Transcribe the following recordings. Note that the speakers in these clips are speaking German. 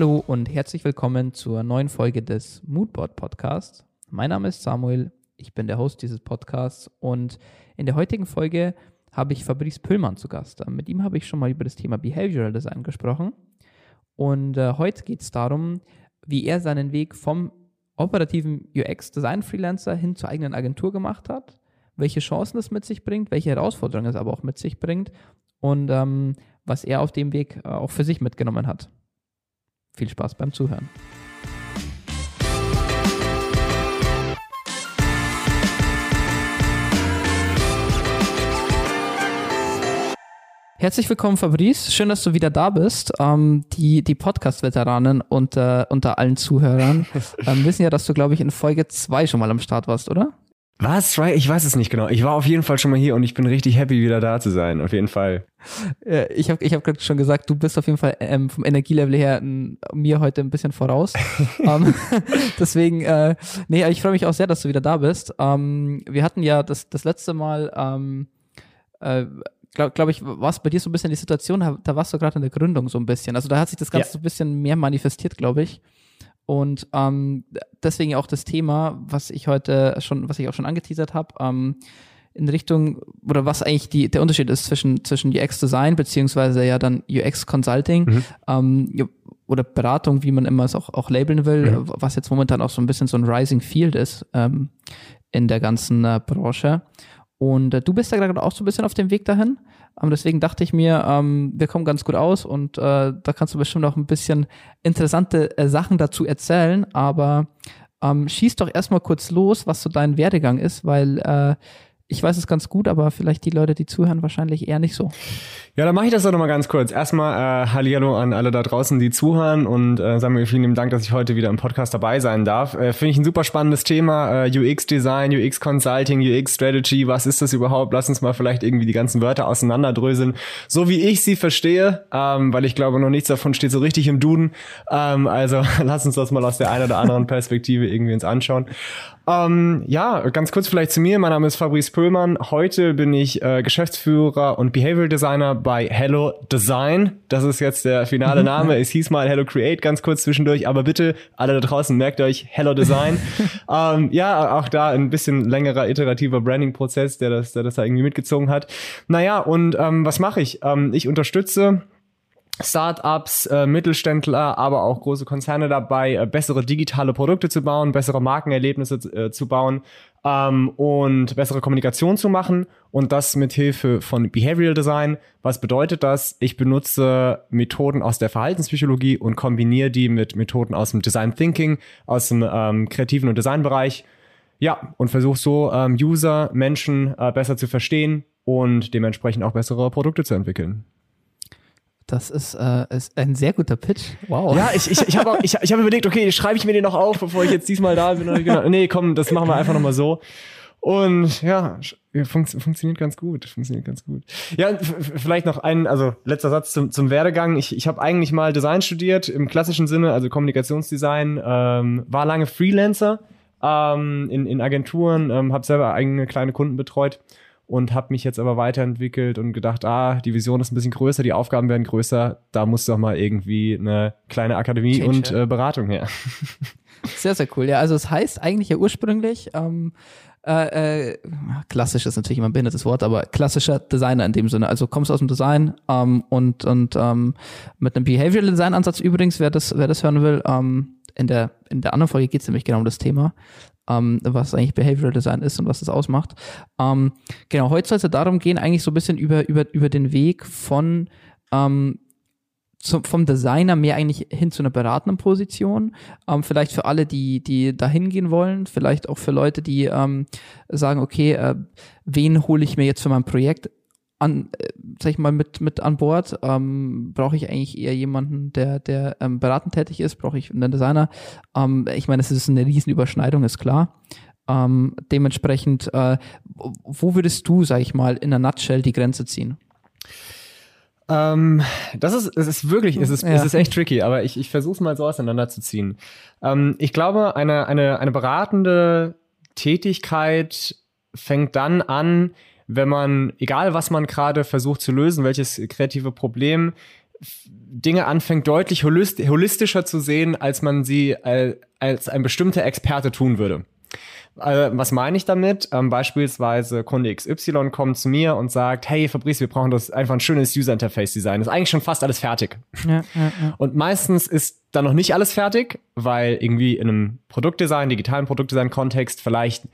Hallo und herzlich willkommen zur neuen Folge des Moodboard Podcasts. Mein Name ist Samuel, ich bin der Host dieses Podcasts und in der heutigen Folge habe ich Fabrice Püllmann zu Gast. Mit ihm habe ich schon mal über das Thema Behavioral Design gesprochen und äh, heute geht es darum, wie er seinen Weg vom operativen UX-Design-Freelancer hin zur eigenen Agentur gemacht hat, welche Chancen es mit sich bringt, welche Herausforderungen es aber auch mit sich bringt und ähm, was er auf dem Weg äh, auch für sich mitgenommen hat. Viel Spaß beim Zuhören. Herzlich willkommen, Fabrice. Schön, dass du wieder da bist. Ähm, die die Podcast-Veteranen unter, unter allen Zuhörern ähm, wissen ja, dass du, glaube ich, in Folge 2 schon mal am Start warst, oder? Was? Ich weiß es nicht genau. Ich war auf jeden Fall schon mal hier und ich bin richtig happy, wieder da zu sein. Auf jeden Fall. Äh, ich habe ich hab gerade schon gesagt, du bist auf jeden Fall ähm, vom Energielevel her n, mir heute ein bisschen voraus. um, ähm, deswegen, äh, nee, ich freue mich auch sehr, dass du wieder da bist. Um, ähm, wir hatten ja das, das letzte Mal ähm, äh, glaube glaub ich, war es bei dir so ein bisschen die Situation, da warst du gerade in der Gründung so ein bisschen. Also da hat sich das Ganze ja. so ein bisschen mehr manifestiert, glaube ich. Und ähm, deswegen auch das Thema, was ich heute schon, was ich auch schon angeteasert habe, ähm, in Richtung, oder was eigentlich die, der Unterschied ist zwischen, zwischen UX-Design beziehungsweise ja dann UX-Consulting mhm. ähm, oder Beratung, wie man immer es auch, auch labeln will, mhm. was jetzt momentan auch so ein bisschen so ein Rising Field ist ähm, in der ganzen äh, Branche. Und äh, du bist ja gerade auch so ein bisschen auf dem Weg dahin. Ähm, deswegen dachte ich mir, ähm, wir kommen ganz gut aus und äh, da kannst du bestimmt auch ein bisschen interessante äh, Sachen dazu erzählen. Aber ähm, schieß doch erstmal kurz los, was so dein Werdegang ist, weil äh, ich weiß es ganz gut, aber vielleicht die Leute, die zuhören, wahrscheinlich eher nicht so. Ja, dann mache ich das doch nochmal ganz kurz. Erstmal äh, Hallihallo an alle da draußen, die zuhören und äh, sagen wir vielen lieben Dank, dass ich heute wieder im Podcast dabei sein darf. Äh, Finde ich ein super spannendes Thema. Äh, UX-Design, UX-Consulting, UX-Strategy, was ist das überhaupt? Lass uns mal vielleicht irgendwie die ganzen Wörter auseinanderdröseln. So wie ich sie verstehe, ähm, weil ich glaube, noch nichts davon steht so richtig im Duden. Ähm, also lass uns das mal aus der einen oder anderen Perspektive irgendwie uns anschauen. Ähm, ja, ganz kurz vielleicht zu mir. Mein Name ist Fabrice Pöllmann. Heute bin ich äh, Geschäftsführer und Behavioral Designer bei Hello Design. Das ist jetzt der finale Name. es hieß mal Hello Create ganz kurz zwischendurch, aber bitte alle da draußen merkt euch Hello Design. ähm, ja, auch da ein bisschen längerer iterativer Branding-Prozess, der das, der das da irgendwie mitgezogen hat. Naja, und ähm, was mache ich? Ähm, ich unterstütze Startups, äh, Mittelständler, aber auch große Konzerne dabei, äh, bessere digitale Produkte zu bauen, bessere Markenerlebnisse äh, zu bauen ähm, und bessere Kommunikation zu machen und das mit Hilfe von Behavioral Design. Was bedeutet das? Ich benutze Methoden aus der Verhaltenspsychologie und kombiniere die mit Methoden aus dem Design Thinking, aus dem ähm, kreativen und Designbereich. Ja, und versuche so ähm, User, Menschen äh, besser zu verstehen und dementsprechend auch bessere Produkte zu entwickeln. Das ist, äh, ist ein sehr guter Pitch. Wow. Ja, ich, ich, ich habe ich, ich hab überlegt, okay, schreibe ich mir den noch auf, bevor ich jetzt diesmal da bin. Genau. Nee, komm, das machen wir einfach nochmal so. Und ja, fun funktioniert ganz gut. Funktioniert ganz gut. Ja, vielleicht noch ein, also letzter Satz zum, zum Werdegang. Ich, ich habe eigentlich mal Design studiert im klassischen Sinne, also Kommunikationsdesign, ähm, war lange Freelancer ähm, in, in Agenturen, ähm, habe selber eigene kleine Kunden betreut und habe mich jetzt aber weiterentwickelt und gedacht, ah, die Vision ist ein bisschen größer, die Aufgaben werden größer, da muss doch mal irgendwie eine kleine Akademie Change, und äh, Beratung her. Sehr, sehr cool. Ja, also es heißt eigentlich ja ursprünglich, ähm, äh, äh, klassisch ist natürlich immer ein behindertes Wort, aber klassischer Designer in dem Sinne. Also kommst aus dem Design ähm, und, und ähm, mit einem Behavioral Design Ansatz übrigens, wer das, wer das hören will, ähm, in der, in der anderen Folge geht es nämlich genau um das Thema ähm, was eigentlich Behavioral Design ist und was das ausmacht. Ähm, genau, heute soll es ja darum gehen, eigentlich so ein bisschen über, über, über den Weg von ähm, zum, vom Designer mehr eigentlich hin zu einer beratenden Position. Ähm, vielleicht für alle, die, die da hingehen wollen, vielleicht auch für Leute, die ähm, sagen, okay, äh, wen hole ich mir jetzt für mein Projekt an, äh, sag ich mal, mit, mit an Bord? Ähm, brauche ich eigentlich eher jemanden, der, der ähm, beratend tätig ist? Brauche ich einen Designer? Ähm, ich meine, es ist eine riesen Überschneidung, ist klar. Ähm, dementsprechend, äh, wo würdest du, sag ich mal, in der Nutshell die Grenze ziehen? Ähm, das ist, es ist wirklich, es ist, ja. es ist echt tricky, aber ich, ich versuche es mal so auseinanderzuziehen. Ähm, ich glaube, eine, eine, eine beratende Tätigkeit fängt dann an, wenn man, egal was man gerade versucht zu lösen, welches kreative Problem, Dinge anfängt deutlich holistischer zu sehen, als man sie als, als ein bestimmter Experte tun würde. Äh, was meine ich damit? Ähm, beispielsweise Kunde XY kommt zu mir und sagt, hey Fabrice, wir brauchen das einfach ein schönes User Interface Design. ist eigentlich schon fast alles fertig. Ja, ja, ja. Und meistens ist dann noch nicht alles fertig, weil irgendwie in einem Produktdesign, digitalen Produktdesign-Kontext vielleicht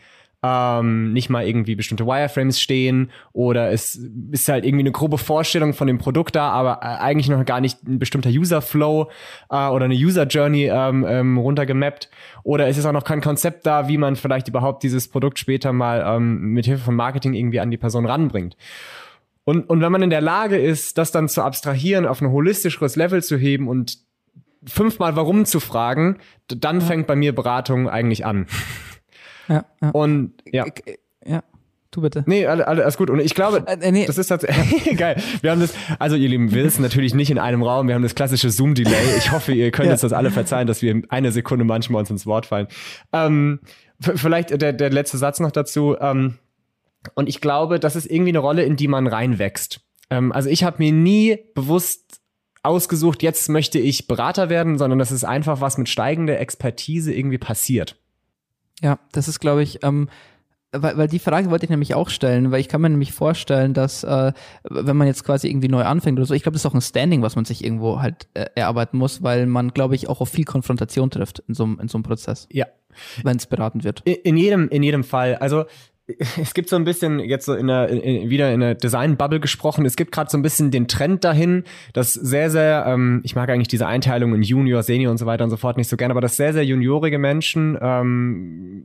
ähm, nicht mal irgendwie bestimmte Wireframes stehen oder es ist halt irgendwie eine grobe Vorstellung von dem Produkt da, aber äh, eigentlich noch gar nicht ein bestimmter User-Flow äh, oder eine User-Journey ähm, ähm, runtergemappt oder es ist auch noch kein Konzept da, wie man vielleicht überhaupt dieses Produkt später mal ähm, mit Hilfe von Marketing irgendwie an die Person ranbringt. Und, und wenn man in der Lage ist, das dann zu abstrahieren, auf ein holistischeres Level zu heben und fünfmal warum zu fragen, dann fängt bei mir Beratung eigentlich an. Ja, ja. Und ja. Ja. Du bitte. Nee, alles gut. Und ich glaube, äh, nee. das ist tatsächlich geil. Wir haben das, also ihr Lieben, wir sitzen natürlich nicht in einem Raum. Wir haben das klassische Zoom-Delay. Ich hoffe, ihr könnt ja. uns das alle verzeihen, dass wir eine Sekunde manchmal uns ins Wort fallen. Ähm, vielleicht der, der letzte Satz noch dazu. Ähm, und ich glaube, das ist irgendwie eine Rolle, in die man reinwächst. Ähm, also ich habe mir nie bewusst ausgesucht, jetzt möchte ich Berater werden, sondern das ist einfach was mit steigender Expertise irgendwie passiert. Ja, das ist, glaube ich, ähm, weil, weil die Frage wollte ich nämlich auch stellen, weil ich kann mir nämlich vorstellen, dass äh, wenn man jetzt quasi irgendwie neu anfängt oder so, ich glaube, das ist auch ein Standing, was man sich irgendwo halt äh, erarbeiten muss, weil man, glaube ich, auch auf viel Konfrontation trifft in so, in so einem Prozess. Ja. Wenn es beratend wird. In, in, jedem, in jedem Fall. Also es gibt so ein bisschen jetzt so in der in, wieder in der Design Bubble gesprochen. Es gibt gerade so ein bisschen den Trend dahin, dass sehr sehr ähm, ich mag eigentlich diese Einteilung in Junior, Senior und so weiter und so fort nicht so gerne, aber dass sehr sehr juniorige Menschen ähm,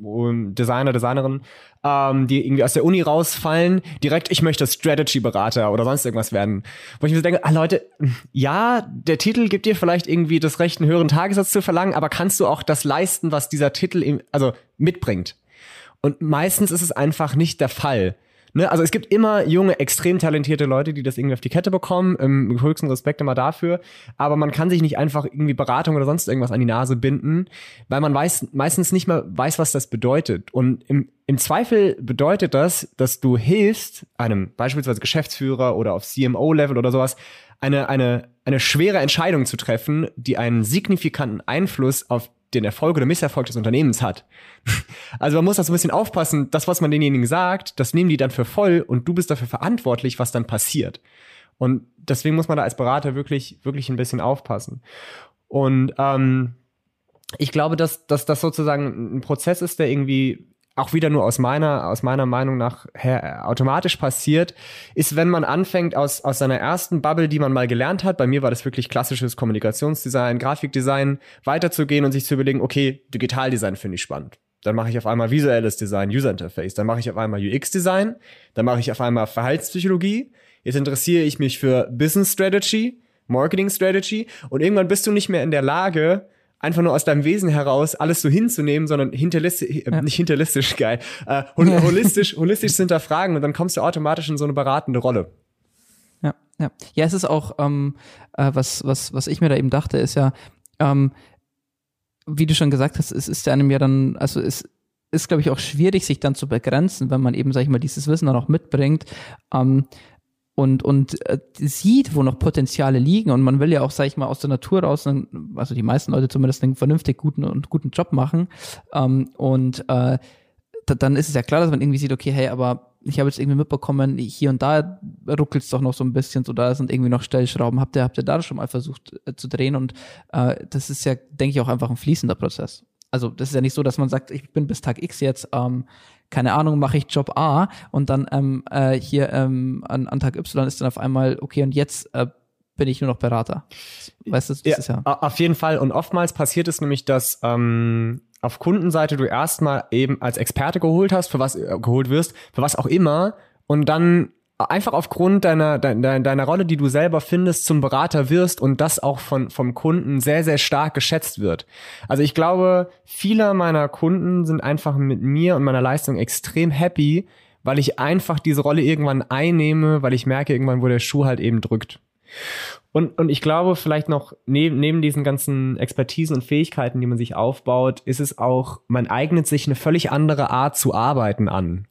Designer, Designerinnen, ähm, die irgendwie aus der Uni rausfallen, direkt ich möchte Strategy Berater oder sonst irgendwas werden. Wo ich mir so denke, ah Leute, ja, der Titel gibt dir vielleicht irgendwie das Recht einen höheren Tagessatz zu verlangen, aber kannst du auch das leisten, was dieser Titel also mitbringt? Und meistens ist es einfach nicht der Fall. Ne? Also es gibt immer junge, extrem talentierte Leute, die das irgendwie auf die Kette bekommen. Ähm, höchsten Respekt immer dafür. Aber man kann sich nicht einfach irgendwie Beratung oder sonst irgendwas an die Nase binden, weil man weiß, meistens nicht mehr weiß, was das bedeutet. Und im, im Zweifel bedeutet das, dass du hilfst, einem beispielsweise Geschäftsführer oder auf CMO-Level oder sowas, eine, eine, eine schwere Entscheidung zu treffen, die einen signifikanten Einfluss auf den Erfolg oder Misserfolg des Unternehmens hat. Also man muss das ein bisschen aufpassen, das, was man denjenigen sagt, das nehmen die dann für voll und du bist dafür verantwortlich, was dann passiert. Und deswegen muss man da als Berater wirklich, wirklich ein bisschen aufpassen. Und ähm, ich glaube, dass, dass das sozusagen ein Prozess ist, der irgendwie auch wieder nur aus meiner, aus meiner Meinung nach her, automatisch passiert, ist, wenn man anfängt, aus, aus seiner ersten Bubble, die man mal gelernt hat, bei mir war das wirklich klassisches Kommunikationsdesign, Grafikdesign, weiterzugehen und sich zu überlegen, okay, Digitaldesign finde ich spannend. Dann mache ich auf einmal visuelles Design, User Interface, dann mache ich auf einmal UX-Design, dann mache ich auf einmal Verhaltenspsychologie, jetzt interessiere ich mich für Business Strategy, Marketing Strategy. Und irgendwann bist du nicht mehr in der Lage, einfach nur aus deinem Wesen heraus alles so hinzunehmen, sondern hinterlistisch, äh, ja. nicht hinterlistisch, geil, äh, holistisch, holistisch zu hinterfragen und dann kommst du automatisch in so eine beratende Rolle. Ja, ja. Ja, es ist auch, ähm, äh, was, was, was ich mir da eben dachte, ist ja, ähm, wie du schon gesagt hast, es ist ja einem ja dann, also es ist, glaube ich, auch schwierig, sich dann zu begrenzen, wenn man eben, sag ich mal, dieses Wissen dann auch mitbringt. Ähm, und, und äh, sieht, wo noch Potenziale liegen. Und man will ja auch, sag ich mal, aus der Natur raus, also die meisten Leute zumindest einen vernünftig guten und guten Job machen. Ähm, und äh, dann ist es ja klar, dass man irgendwie sieht, okay, hey, aber ich habe jetzt irgendwie mitbekommen, hier und da ruckelt es doch noch so ein bisschen, so da sind irgendwie noch Stellschrauben. Habt ihr, habt ihr da schon mal versucht äh, zu drehen? Und äh, das ist ja, denke ich, auch einfach ein fließender Prozess. Also das ist ja nicht so, dass man sagt, ich bin bis Tag X jetzt ähm, keine Ahnung, mache ich Job A und dann ähm, äh, hier ähm, an, an Tag Y ist dann auf einmal, okay, und jetzt äh, bin ich nur noch Berater. Weißt du, das ja, ist ja. Auf jeden Fall. Und oftmals passiert es nämlich, dass ähm, auf Kundenseite du erstmal eben als Experte geholt hast, für was äh, geholt wirst, für was auch immer, und dann einfach aufgrund deiner, deiner, deiner Rolle, die du selber findest, zum Berater wirst und das auch von, vom Kunden sehr, sehr stark geschätzt wird. Also ich glaube, viele meiner Kunden sind einfach mit mir und meiner Leistung extrem happy, weil ich einfach diese Rolle irgendwann einnehme, weil ich merke irgendwann, wo der Schuh halt eben drückt. Und, und ich glaube, vielleicht noch neben, neben diesen ganzen Expertisen und Fähigkeiten, die man sich aufbaut, ist es auch, man eignet sich eine völlig andere Art zu arbeiten an.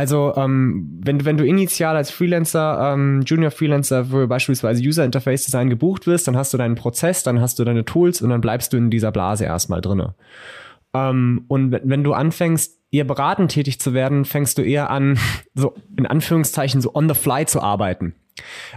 Also ähm, wenn, wenn du initial als Freelancer, ähm, Junior Freelancer für beispielsweise User Interface Design gebucht wirst, dann hast du deinen Prozess, dann hast du deine Tools und dann bleibst du in dieser Blase erstmal drinne. Ähm, und wenn du anfängst, eher beratend tätig zu werden, fängst du eher an, so in Anführungszeichen so on the fly zu arbeiten.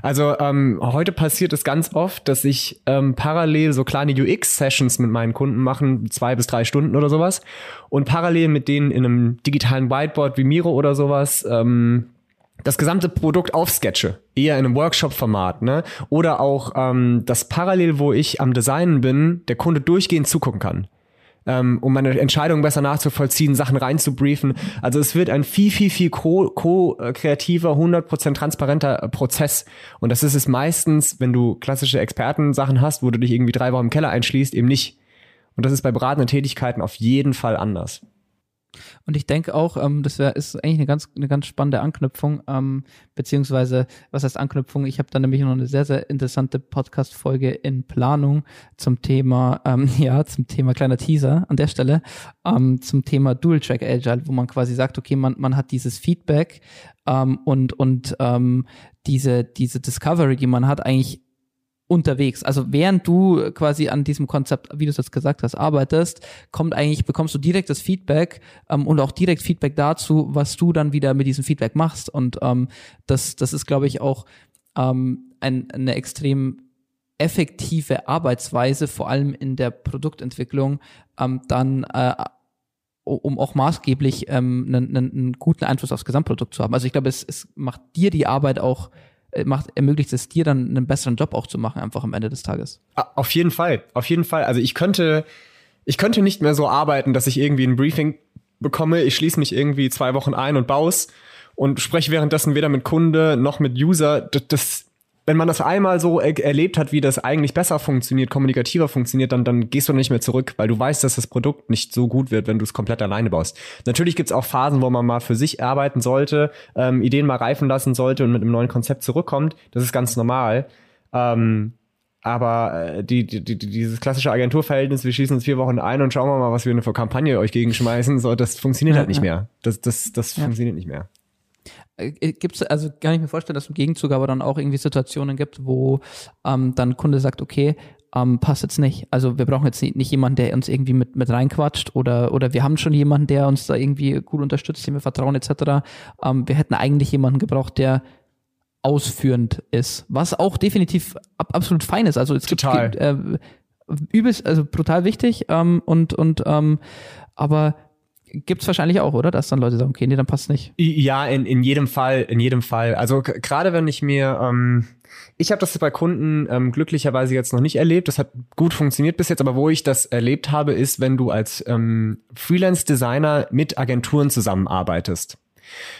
Also ähm, heute passiert es ganz oft, dass ich ähm, parallel so kleine UX-Sessions mit meinen Kunden machen, zwei bis drei Stunden oder sowas, und parallel mit denen in einem digitalen Whiteboard wie Miro oder sowas ähm, das gesamte Produkt aufsketche, eher in einem Workshop-Format, ne? Oder auch ähm, das parallel, wo ich am Designen bin, der Kunde durchgehend zugucken kann ähm, um meine Entscheidung besser nachzuvollziehen, Sachen reinzubriefen. Also es wird ein viel, viel, viel ko-kreativer, 100% transparenter äh, Prozess. Und das ist es meistens, wenn du klassische Expertensachen hast, wo du dich irgendwie drei Wochen im Keller einschließt, eben nicht. Und das ist bei beratenden Tätigkeiten auf jeden Fall anders. Und ich denke auch, ähm, das wär, ist eigentlich eine ganz, eine ganz spannende Anknüpfung, ähm, beziehungsweise, was heißt Anknüpfung? Ich habe da nämlich noch eine sehr, sehr interessante Podcast-Folge in Planung zum Thema, ähm, ja, zum Thema kleiner Teaser an der Stelle, ähm, zum Thema Dual-Track Agile, wo man quasi sagt, okay, man, man hat dieses Feedback ähm, und, und ähm, diese, diese Discovery, die man hat, eigentlich unterwegs. Also während du quasi an diesem Konzept, wie du es jetzt gesagt hast, arbeitest, kommt eigentlich, bekommst du direkt das Feedback ähm, und auch direkt Feedback dazu, was du dann wieder mit diesem Feedback machst. Und ähm, das, das ist, glaube ich, auch ähm, ein, eine extrem effektive Arbeitsweise, vor allem in der Produktentwicklung, ähm, dann äh, um auch maßgeblich ähm, einen, einen guten Einfluss aufs Gesamtprodukt zu haben. Also ich glaube, es, es macht dir die Arbeit auch macht, ermöglicht es dir dann einen besseren Job auch zu machen, einfach am Ende des Tages. Auf jeden Fall, auf jeden Fall. Also ich könnte, ich könnte nicht mehr so arbeiten, dass ich irgendwie ein Briefing bekomme, ich schließe mich irgendwie zwei Wochen ein und baue und spreche währenddessen weder mit Kunde noch mit User. Das, das wenn man das einmal so er erlebt hat, wie das eigentlich besser funktioniert, kommunikativer funktioniert, dann, dann gehst du nicht mehr zurück, weil du weißt, dass das Produkt nicht so gut wird, wenn du es komplett alleine baust. Natürlich gibt's auch Phasen, wo man mal für sich arbeiten sollte, ähm, Ideen mal reifen lassen sollte und mit einem neuen Konzept zurückkommt. Das ist ganz normal. Ähm, aber äh, die, die, die, dieses klassische Agenturverhältnis, wir schießen uns vier Wochen ein und schauen wir mal, was wir für Kampagne euch gegenschmeißen, so, das funktioniert ja, halt nicht ja. mehr. Das, das, das ja. funktioniert nicht mehr. Äh, gibt es, also kann ich mir vorstellen, dass es im Gegenzug aber dann auch irgendwie Situationen gibt, wo ähm, dann Kunde sagt, okay, ähm, passt jetzt nicht. Also wir brauchen jetzt nicht, nicht jemanden, der uns irgendwie mit, mit reinquatscht oder, oder wir haben schon jemanden, der uns da irgendwie gut unterstützt, dem wir vertrauen etc. Ähm, wir hätten eigentlich jemanden gebraucht, der ausführend ist, was auch definitiv ab, absolut fein ist. Also es Total. gibt äh, übelst, also brutal wichtig ähm, und und ähm, aber gibt's wahrscheinlich auch, oder? Dass dann Leute sagen, okay, nee, dann passt nicht. Ja, in, in jedem Fall, in jedem Fall. Also gerade wenn ich mir, ähm, ich habe das bei Kunden ähm, glücklicherweise jetzt noch nicht erlebt. Das hat gut funktioniert bis jetzt, aber wo ich das erlebt habe, ist, wenn du als ähm, Freelance-Designer mit Agenturen zusammenarbeitest.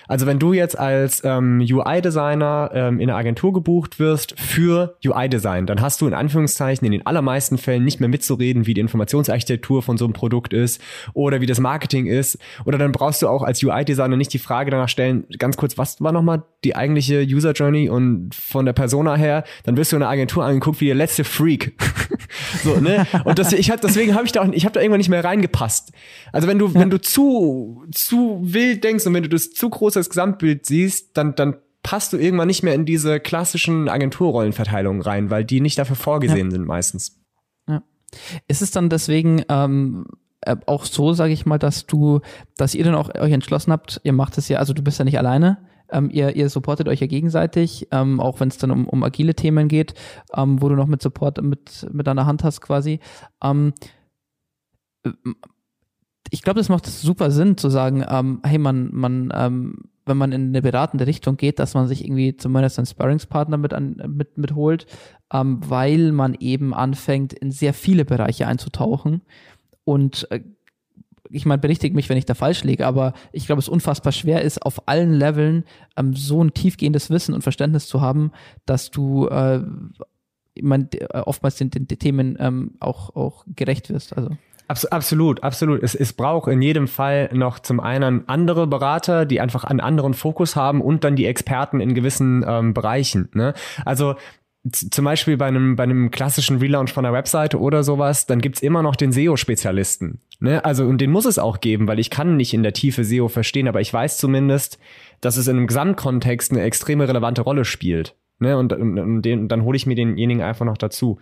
Also wenn du jetzt als ähm, UI-Designer ähm, in eine Agentur gebucht wirst für UI-Design, dann hast du in Anführungszeichen in den allermeisten Fällen nicht mehr mitzureden, wie die Informationsarchitektur von so einem Produkt ist oder wie das Marketing ist. Oder dann brauchst du auch als UI-Designer nicht die Frage danach stellen, ganz kurz, was war nochmal die eigentliche User Journey und von der Persona her, dann wirst du in einer Agentur angeguckt wie der letzte Freak. so, ne? Und das, ich hab, deswegen habe ich da auch, ich habe da irgendwann nicht mehr reingepasst. Also wenn du, wenn du zu, zu wild denkst und wenn du das zu groß als Gesamtbild siehst, dann, dann passt du irgendwann nicht mehr in diese klassischen Agenturrollenverteilungen rein, weil die nicht dafür vorgesehen ja. sind meistens. Ja. Ist es dann deswegen ähm, äh, auch so, sage ich mal, dass du, dass ihr dann auch euch entschlossen habt, ihr macht es ja, also du bist ja nicht alleine, ähm, ihr, ihr supportet euch ja gegenseitig, ähm, auch wenn es dann um, um agile Themen geht, ähm, wo du noch mit Support mit, mit deiner Hand hast quasi. Ähm, ich glaube, das macht super Sinn zu sagen, ähm, hey, man, man, ähm, wenn man in eine beratende Richtung geht, dass man sich irgendwie zumindest einen Sparringspartner mit, an, mit, mit holt, ähm, weil man eben anfängt, in sehr viele Bereiche einzutauchen. Und äh, ich meine, berichtigt mich, wenn ich da falsch liege, aber ich glaube, es unfassbar schwer ist, auf allen Leveln ähm, so ein tiefgehendes Wissen und Verständnis zu haben, dass du äh, ich meine, äh, oftmals den, den, den Themen ähm, auch, auch gerecht wirst. Also. Absolut, absolut. Es, es braucht in jedem Fall noch zum einen andere Berater, die einfach einen anderen Fokus haben und dann die Experten in gewissen ähm, Bereichen. Ne? Also zum Beispiel bei einem, bei einem klassischen Relaunch von einer Webseite oder sowas, dann gibt's immer noch den SEO-Spezialisten. Ne? Also, und den muss es auch geben, weil ich kann nicht in der Tiefe SEO verstehen, aber ich weiß zumindest, dass es in einem Gesamtkontext eine extreme relevante Rolle spielt. Ne? Und, und, und, den, dann hole ich mir denjenigen einfach noch dazu.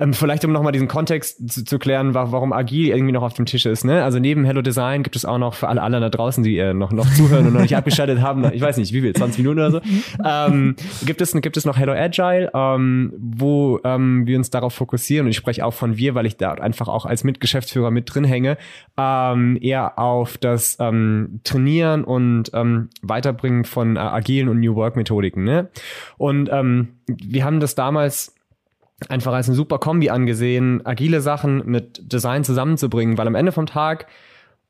Ähm, vielleicht um nochmal diesen Kontext zu, zu klären, warum agil irgendwie noch auf dem Tisch ist. Ne? Also neben Hello Design gibt es auch noch für alle anderen da draußen, die äh, noch, noch zuhören und noch nicht abgeschaltet haben, ich weiß nicht, wie viel, 20 Minuten oder so, ähm, gibt, es, gibt es noch Hello Agile, ähm, wo ähm, wir uns darauf fokussieren und ich spreche auch von wir, weil ich da einfach auch als Mitgeschäftsführer mit drin hänge, ähm, eher auf das ähm, Trainieren und Weiterbringen von äh, agilen und New Work Methodiken. Ne? Und wir haben das damals einfach als eine super Kombi angesehen, agile Sachen mit Design zusammenzubringen, weil am Ende vom Tag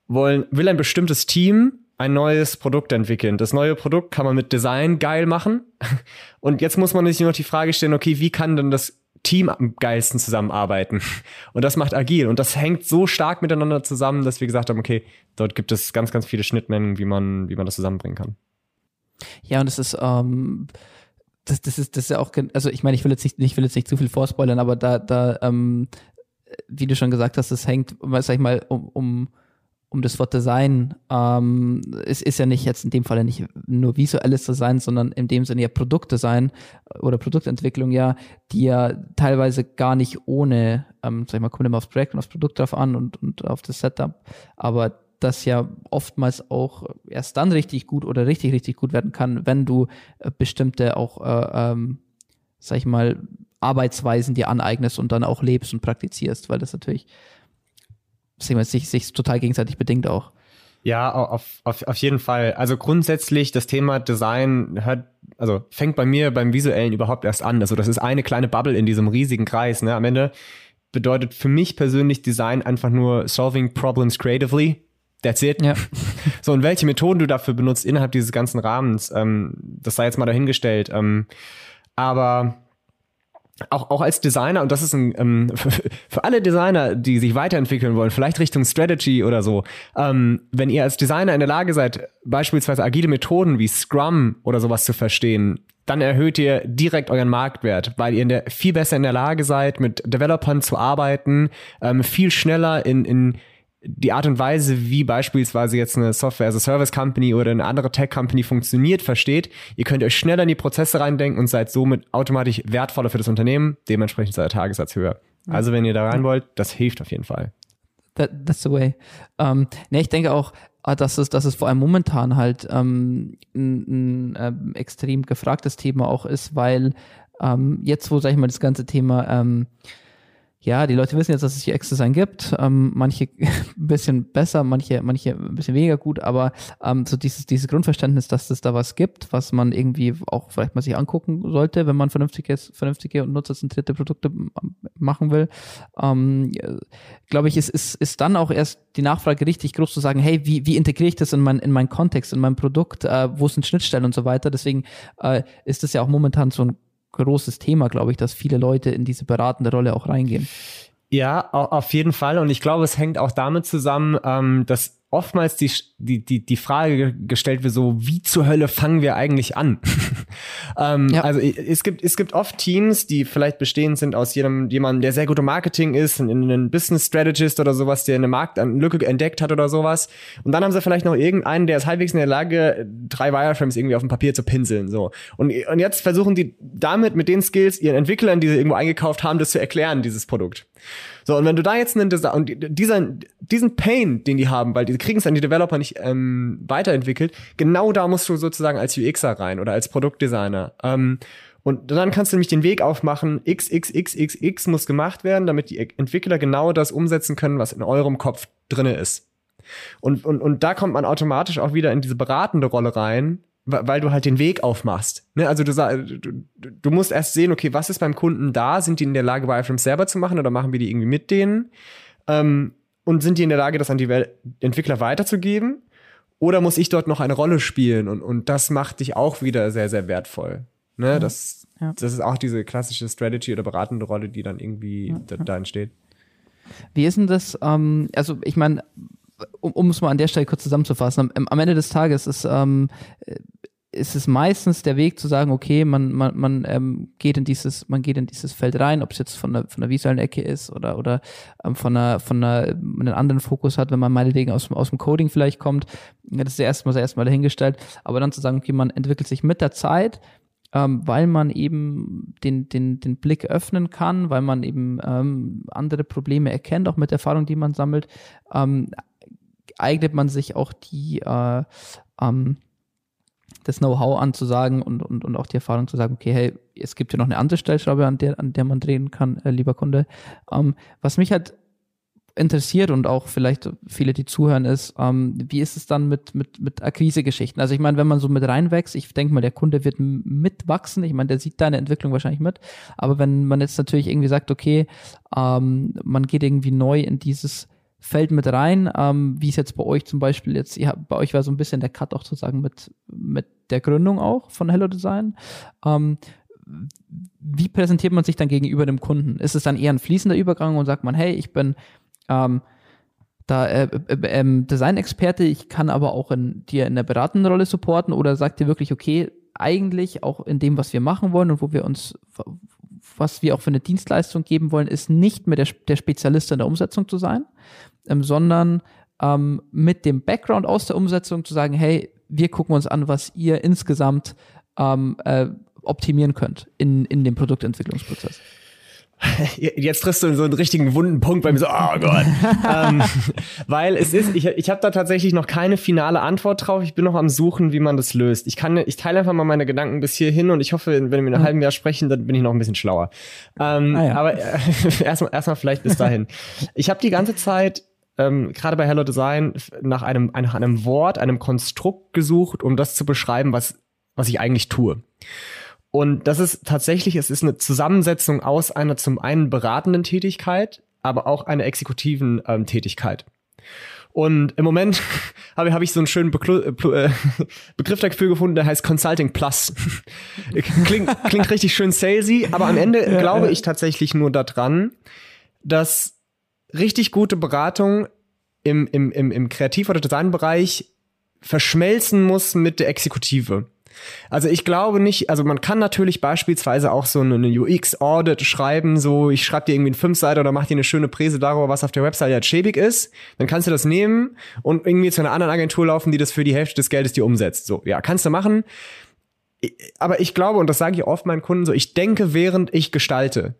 wollen, will ein bestimmtes Team ein neues Produkt entwickeln. Das neue Produkt kann man mit Design geil machen. Und jetzt muss man sich nur noch die Frage stellen, okay, wie kann denn das Team am geilsten zusammenarbeiten? Und das macht agil. Und das hängt so stark miteinander zusammen, dass wir gesagt haben, okay, dort gibt es ganz, ganz viele Schnittmengen, wie man, wie man das zusammenbringen kann. Ja, und es ist, ähm, das, das ist, das ist ja auch, also ich meine, ich will jetzt nicht, ich will jetzt nicht zu viel vorspoilern, aber da, da, ähm, wie du schon gesagt hast, es hängt, sag ich mal, um, um, um das Wort Design. Ähm, es ist ja nicht jetzt in dem Fall nicht nur visuelles Design, sondern in dem Sinne ja Produktdesign oder Produktentwicklung ja, die ja teilweise gar nicht ohne, ähm, sag ich mal, kommt immer aufs Projekt und aufs Produkt drauf an und, und auf das Setup, aber das ja oftmals auch erst dann richtig gut oder richtig, richtig gut werden kann, wenn du äh, bestimmte auch, äh, ähm, sag ich mal, Arbeitsweisen dir aneignest und dann auch lebst und praktizierst, weil das natürlich sich, sich total gegenseitig bedingt auch. Ja, auf, auf, auf jeden Fall. Also grundsätzlich, das Thema Design hört, also fängt bei mir beim Visuellen überhaupt erst an. Also das ist eine kleine Bubble in diesem riesigen Kreis. Ne? Am Ende bedeutet für mich persönlich Design einfach nur solving problems creatively. That's it. Ja. So, und welche Methoden du dafür benutzt innerhalb dieses ganzen Rahmens, ähm, das sei jetzt mal dahingestellt. Ähm, aber auch, auch als Designer, und das ist ein, ähm, für, für alle Designer, die sich weiterentwickeln wollen, vielleicht Richtung Strategy oder so, ähm, wenn ihr als Designer in der Lage seid, beispielsweise agile Methoden wie Scrum oder sowas zu verstehen, dann erhöht ihr direkt euren Marktwert, weil ihr in der, viel besser in der Lage seid, mit Developern zu arbeiten, ähm, viel schneller in, in die Art und Weise, wie beispielsweise jetzt eine Software as a Service Company oder eine andere Tech Company funktioniert, versteht. Ihr könnt euch schneller in die Prozesse reindenken und seid somit automatisch wertvoller für das Unternehmen. Dementsprechend ist euer Tagessatz höher. Also wenn ihr da rein wollt, das hilft auf jeden Fall. That, that's the way. Um, ne, ich denke auch, ah, dass es, dass es vor allem momentan halt ähm, ein, ein ähm, extrem gefragtes Thema auch ist, weil ähm, jetzt, wo, sag ich mal, das ganze Thema ähm, ja, die Leute wissen jetzt, dass es hier X-Design gibt. Ähm, manche ein bisschen besser, manche, manche ein bisschen weniger gut, aber ähm, so dieses, dieses Grundverständnis, dass es da was gibt, was man irgendwie auch vielleicht mal sich angucken sollte, wenn man vernünftiges, vernünftige und nutzerzentrierte Produkte machen will, ähm, glaube ich, ist, ist, ist dann auch erst die Nachfrage richtig groß zu sagen, hey, wie, wie integriere ich das in mein, in meinen Kontext, in mein Produkt, äh, wo sind Schnittstellen und so weiter. Deswegen äh, ist das ja auch momentan so ein großes Thema, glaube ich, dass viele Leute in diese beratende Rolle auch reingehen. Ja, auf jeden Fall. Und ich glaube, es hängt auch damit zusammen, ähm, dass oftmals die, die, die, die Frage gestellt wird, so, wie zur Hölle fangen wir eigentlich an? ähm, ja. Also es gibt, es gibt oft Teams, die vielleicht bestehend sind aus jedem, jemandem, der sehr gut im Marketing ist, ein Business Strategist oder sowas, der eine Marktlücke entdeckt hat oder sowas. Und dann haben sie vielleicht noch irgendeinen, der ist halbwegs in der Lage, drei Wireframes irgendwie auf dem Papier zu pinseln. So. Und, und jetzt versuchen die damit mit den Skills ihren Entwicklern, die sie irgendwo eingekauft haben, das zu erklären, dieses Produkt. So, und wenn du da jetzt einen Design, und dieser, diesen Pain, den die haben, weil die kriegen es an die Developer nicht ähm, weiterentwickelt, genau da musst du sozusagen als UXer rein oder als Produktdesigner. Ähm, und dann kannst du nämlich den Weg aufmachen, XXXXX muss gemacht werden, damit die Entwickler genau das umsetzen können, was in eurem Kopf drinne ist. Und, und, und da kommt man automatisch auch wieder in diese beratende Rolle rein, weil du halt den Weg aufmachst. Ne? Also du, du, du musst erst sehen, okay, was ist beim Kunden da? Sind die in der Lage, Wireframes selber zu machen oder machen wir die irgendwie mit denen? Ähm, und sind die in der Lage, das an die Entwickler weiterzugeben? Oder muss ich dort noch eine Rolle spielen? Und, und das macht dich auch wieder sehr, sehr wertvoll. Ne? Ja, das, ja. das ist auch diese klassische Strategy oder beratende Rolle, die dann irgendwie ja, da, da, entsteht. Wie ist denn das? Ähm, also ich meine, um, um es mal an der Stelle kurz zusammenzufassen, am, am Ende des Tages ist, ähm, ist es meistens der Weg zu sagen, okay, man, man, man ähm, geht in dieses, man geht in dieses Feld rein, ob es jetzt von der, von der visuellen Ecke ist oder, oder ähm, von einer, von einer, einen anderen Fokus hat, wenn man meinetwegen aus, aus dem Coding vielleicht kommt. Ja, das ist erstmal erstmal dahingestellt. Aber dann zu sagen, okay, man entwickelt sich mit der Zeit, ähm, weil man eben den, den, den Blick öffnen kann, weil man eben ähm, andere Probleme erkennt, auch mit Erfahrung, die man sammelt, ähm, eignet man sich auch die äh, ähm, das Know-how anzusagen und, und, und auch die Erfahrung zu sagen, okay, hey, es gibt ja noch eine andere Stellschraube, an der, an der man drehen kann, äh, lieber Kunde. Ähm, was mich halt interessiert und auch vielleicht viele, die zuhören, ist, ähm, wie ist es dann mit, mit, mit Akquise-Geschichten? Also ich meine, wenn man so mit reinwächst, ich denke mal, der Kunde wird mitwachsen, ich meine, der sieht deine Entwicklung wahrscheinlich mit, aber wenn man jetzt natürlich irgendwie sagt, okay, ähm, man geht irgendwie neu in dieses fällt mit rein, ähm, wie es jetzt bei euch zum Beispiel jetzt, ihr bei euch war so ein bisschen der Cut auch zu sagen mit, mit der Gründung auch von Hello Design. Ähm, wie präsentiert man sich dann gegenüber dem Kunden? Ist es dann eher ein fließender Übergang und sagt man, hey, ich bin ähm, da äh, äh, äh, Design-Experte, ich kann aber auch in, dir in der beratenden Rolle supporten oder sagt ihr wirklich, okay, eigentlich auch in dem, was wir machen wollen und wo wir uns, was wir auch für eine Dienstleistung geben wollen, ist nicht mehr der, der Spezialist in der Umsetzung zu sein, ähm, sondern ähm, mit dem Background aus der Umsetzung zu sagen, hey, wir gucken uns an, was ihr insgesamt ähm, äh, optimieren könnt in, in dem Produktentwicklungsprozess. Jetzt triffst du in so einen richtigen wunden Punkt bei mir so, oh Gott. ähm, weil es ist, ich, ich habe da tatsächlich noch keine finale Antwort drauf. Ich bin noch am Suchen, wie man das löst. Ich kann, ich teile einfach mal meine Gedanken bis hierhin und ich hoffe, wenn wir in einem halben Jahr sprechen, dann bin ich noch ein bisschen schlauer. Ähm, ah, ja. Aber äh, erstmal erstmal vielleicht bis dahin. ich habe die ganze Zeit ähm, gerade bei Hello Design nach einem, nach einem Wort, einem Konstrukt gesucht, um das zu beschreiben, was, was ich eigentlich tue. Und das ist tatsächlich, es ist eine Zusammensetzung aus einer zum einen beratenden Tätigkeit, aber auch einer exekutiven ähm, Tätigkeit. Und im Moment habe hab ich so einen schönen Beklu äh, Begriff dafür gefunden, der heißt Consulting Plus. klingt, klingt richtig schön salesy, aber am Ende ja, glaube ja. ich tatsächlich nur daran, dass richtig gute Beratung im, im, im, im Kreativ- oder Designbereich verschmelzen muss mit der Exekutive. Also ich glaube nicht, also man kann natürlich beispielsweise auch so eine UX-Audit schreiben, so ich schreibe dir irgendwie einen Fünfseiter oder mach dir eine schöne Präse darüber, was auf der Website ja schäbig ist. Dann kannst du das nehmen und irgendwie zu einer anderen Agentur laufen, die das für die Hälfte des Geldes dir umsetzt. So, ja, kannst du machen. Aber ich glaube, und das sage ich oft meinen Kunden so, ich denke, während ich gestalte.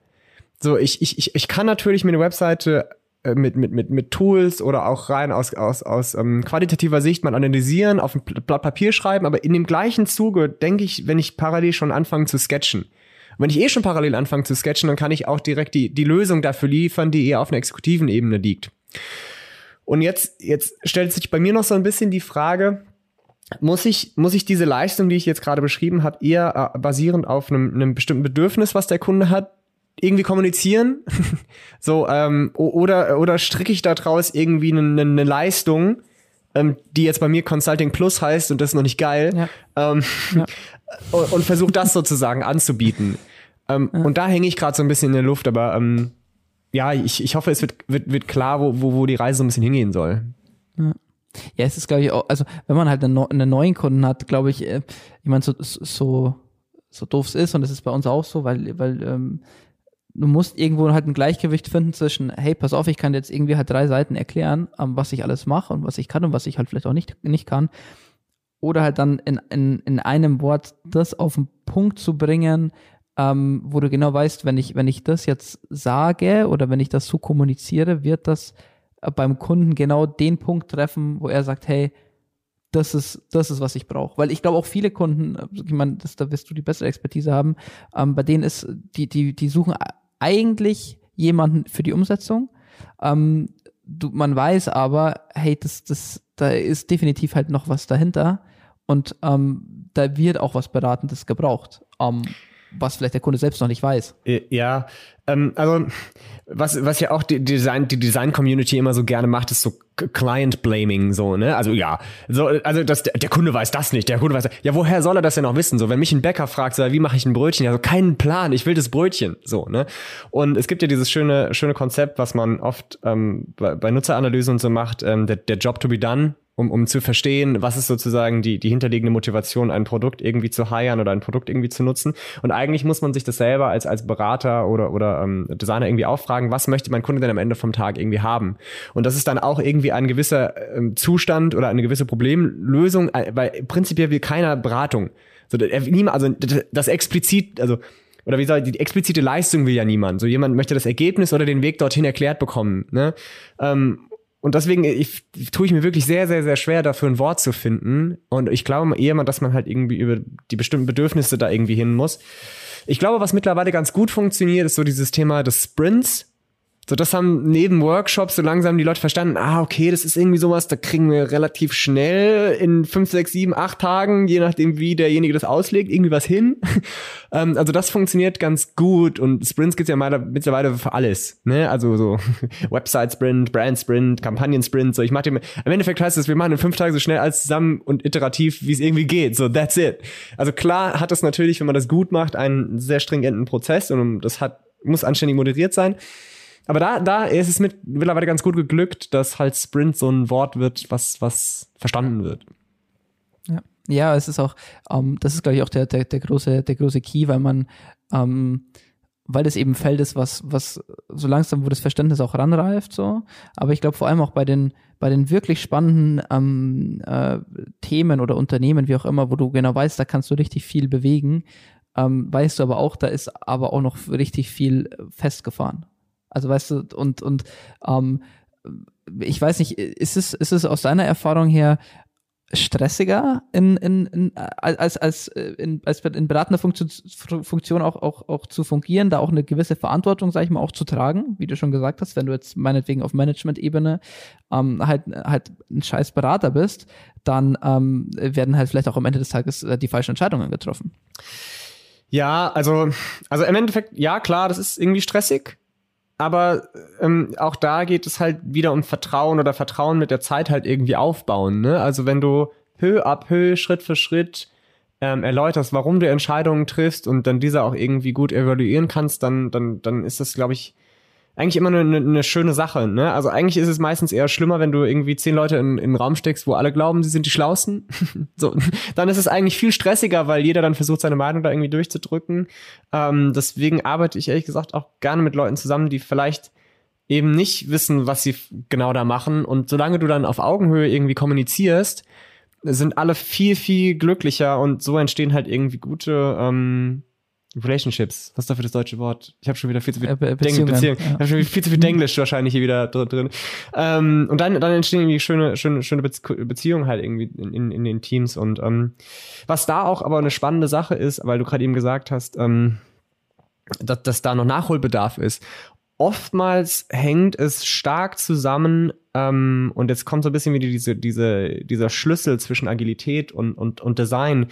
So, ich, ich, ich kann natürlich mir eine Webseite mit, mit, mit, mit Tools oder auch rein aus, aus, aus ähm, qualitativer Sicht mal analysieren, auf ein Blatt Papier schreiben, aber in dem gleichen Zuge denke ich, wenn ich parallel schon anfange zu sketchen. Wenn ich eh schon parallel anfange zu sketchen, dann kann ich auch direkt die, die Lösung dafür liefern, die eher auf einer exekutiven Ebene liegt. Und jetzt, jetzt stellt sich bei mir noch so ein bisschen die Frage, muss ich, muss ich diese Leistung, die ich jetzt gerade beschrieben habe, eher äh, basierend auf einem, einem bestimmten Bedürfnis, was der Kunde hat, irgendwie kommunizieren? so, ähm, oder, oder stricke ich daraus irgendwie eine, eine Leistung, ähm, die jetzt bei mir Consulting Plus heißt und das ist noch nicht geil, ja. Ähm, ja. und, und versuche das sozusagen anzubieten. Ähm, ja. Und da hänge ich gerade so ein bisschen in der Luft, aber ähm, ja, ich, ich hoffe, es wird, wird, wird klar, wo, wo, wo die Reise so ein bisschen hingehen soll. Ja. Ja, es ist, glaube ich, auch, also wenn man halt einen, einen neuen Kunden hat, glaube ich, äh, ich meine, so, so, so doof es ist, und das ist bei uns auch so, weil, weil ähm, du musst irgendwo halt ein Gleichgewicht finden zwischen, hey, pass auf, ich kann jetzt irgendwie halt drei Seiten erklären, um, was ich alles mache und was ich kann und was ich halt vielleicht auch nicht, nicht kann. Oder halt dann in, in, in einem Wort das auf den Punkt zu bringen, ähm, wo du genau weißt, wenn ich, wenn ich das jetzt sage oder wenn ich das so kommuniziere, wird das äh, beim Kunden genau den Punkt treffen, wo er sagt, hey, das ist, das ist, was ich brauche. Weil ich glaube auch viele Kunden, äh, ich meine, das, da wirst du die bessere Expertise haben, ähm, bei denen ist, die, die, die suchen eigentlich jemanden für die Umsetzung. Ähm, du, man weiß aber, hey, das, das, da ist definitiv halt noch was dahinter und ähm, da wird auch was Beratendes gebraucht, ähm, was vielleicht der Kunde selbst noch nicht weiß. Ja, Ähm, also was, was ja auch die Design, die Design-Community immer so gerne macht, ist so Client-Blaming, so, ne? Also ja, so, also das, der, Kunde weiß das nicht, der Kunde weiß. Ja, woher soll er das denn auch wissen? So, wenn mich ein Bäcker fragt, so, wie mache ich ein Brötchen? Ja, so keinen Plan, ich will das Brötchen, so, ne? Und es gibt ja dieses schöne, schöne Konzept, was man oft ähm, bei, bei Nutzeranalyse und so macht, ähm, der, der Job to be done, um, um zu verstehen, was ist sozusagen die, die hinterliegende Motivation, ein Produkt irgendwie zu heiern oder ein Produkt irgendwie zu nutzen. Und eigentlich muss man sich das selber als, als Berater oder, oder ähm, Designer irgendwie auffragen, was möchte mein Kunde denn am Ende vom Tag irgendwie haben? Und das ist dann auch irgendwie ein gewisser ähm, Zustand oder eine gewisse Problemlösung, äh, weil prinzipiell will keiner Beratung. So, also das explizit, also oder wie soll die explizite Leistung will ja niemand. So jemand möchte das Ergebnis oder den Weg dorthin erklärt bekommen. Ne? Ähm, und deswegen ich, tue ich mir wirklich sehr, sehr, sehr schwer, dafür ein Wort zu finden. Und ich glaube eher mal, dass man halt irgendwie über die bestimmten Bedürfnisse da irgendwie hin muss. Ich glaube, was mittlerweile ganz gut funktioniert, ist so dieses Thema des Sprints. So, das haben neben Workshops so langsam die Leute verstanden, ah, okay, das ist irgendwie sowas, da kriegen wir relativ schnell in fünf, sechs, sieben, acht Tagen, je nachdem, wie derjenige das auslegt, irgendwie was hin. ähm, also das funktioniert ganz gut und Sprints gibt's ja mittlerweile für alles. Ne? Also so Website-Sprint, Brand-Sprint, Kampagnen-Sprint. So, ich mache im Endeffekt heißt es, wir machen in fünf Tagen so schnell als zusammen und iterativ, wie es irgendwie geht. So, that's it. Also klar hat es natürlich, wenn man das gut macht, einen sehr stringenten Prozess und das hat, muss anständig moderiert sein. Aber da, da ist es mit, mittlerweile ganz gut geglückt, dass halt Sprint so ein Wort wird, was, was verstanden wird. Ja, ja es ist auch, ähm, das ist, glaube ich, auch der, der, der, große, der große Key, weil man, ähm, weil das eben Feld ist, was, was so langsam, wo das Verständnis auch ranreift, so. Aber ich glaube vor allem auch bei den, bei den wirklich spannenden ähm, äh, Themen oder Unternehmen, wie auch immer, wo du genau weißt, da kannst du richtig viel bewegen, ähm, weißt du aber auch, da ist aber auch noch richtig viel festgefahren. Also weißt du, und, und ähm, ich weiß nicht, ist es, ist es aus deiner Erfahrung her stressiger in, in, in, als, als, in, als in beratender Funktion, Funktion auch, auch, auch zu fungieren, da auch eine gewisse Verantwortung, sag ich mal, auch zu tragen, wie du schon gesagt hast, wenn du jetzt meinetwegen auf Management-Ebene ähm, halt, halt ein scheiß Berater bist, dann ähm, werden halt vielleicht auch am Ende des Tages äh, die falschen Entscheidungen getroffen. Ja, also, also im Endeffekt, ja, klar, das ist irgendwie stressig aber ähm, auch da geht es halt wieder um Vertrauen oder Vertrauen mit der Zeit halt irgendwie aufbauen. Ne? Also wenn du Höhe ab Höhe, Schritt für Schritt ähm, erläuterst, warum du Entscheidungen triffst und dann diese auch irgendwie gut evaluieren kannst, dann, dann, dann ist das, glaube ich, eigentlich immer eine, eine schöne Sache. Ne? Also eigentlich ist es meistens eher schlimmer, wenn du irgendwie zehn Leute in, in einen Raum steckst, wo alle glauben, sie sind die Schlausten. so, dann ist es eigentlich viel stressiger, weil jeder dann versucht, seine Meinung da irgendwie durchzudrücken. Ähm, deswegen arbeite ich ehrlich gesagt auch gerne mit Leuten zusammen, die vielleicht eben nicht wissen, was sie genau da machen. Und solange du dann auf Augenhöhe irgendwie kommunizierst, sind alle viel, viel glücklicher und so entstehen halt irgendwie gute ähm, Relationships. Was ist da für das deutsche Wort? Ich habe schon wieder viel zu viel äh, Beziehung. Beziehung. Ja. Ich habe schon viel zu viel Englisch wahrscheinlich hier wieder drin. Ähm, und dann, dann entstehen irgendwie schöne, schöne, schöne Beziehungen halt irgendwie in, in, in den Teams. Und ähm, was da auch aber eine spannende Sache ist, weil du gerade eben gesagt hast, ähm, dass, dass da noch Nachholbedarf ist. Oftmals hängt es stark zusammen, ähm, und jetzt kommt so ein bisschen wieder diese, diese, dieser Schlüssel zwischen Agilität und, und, und Design.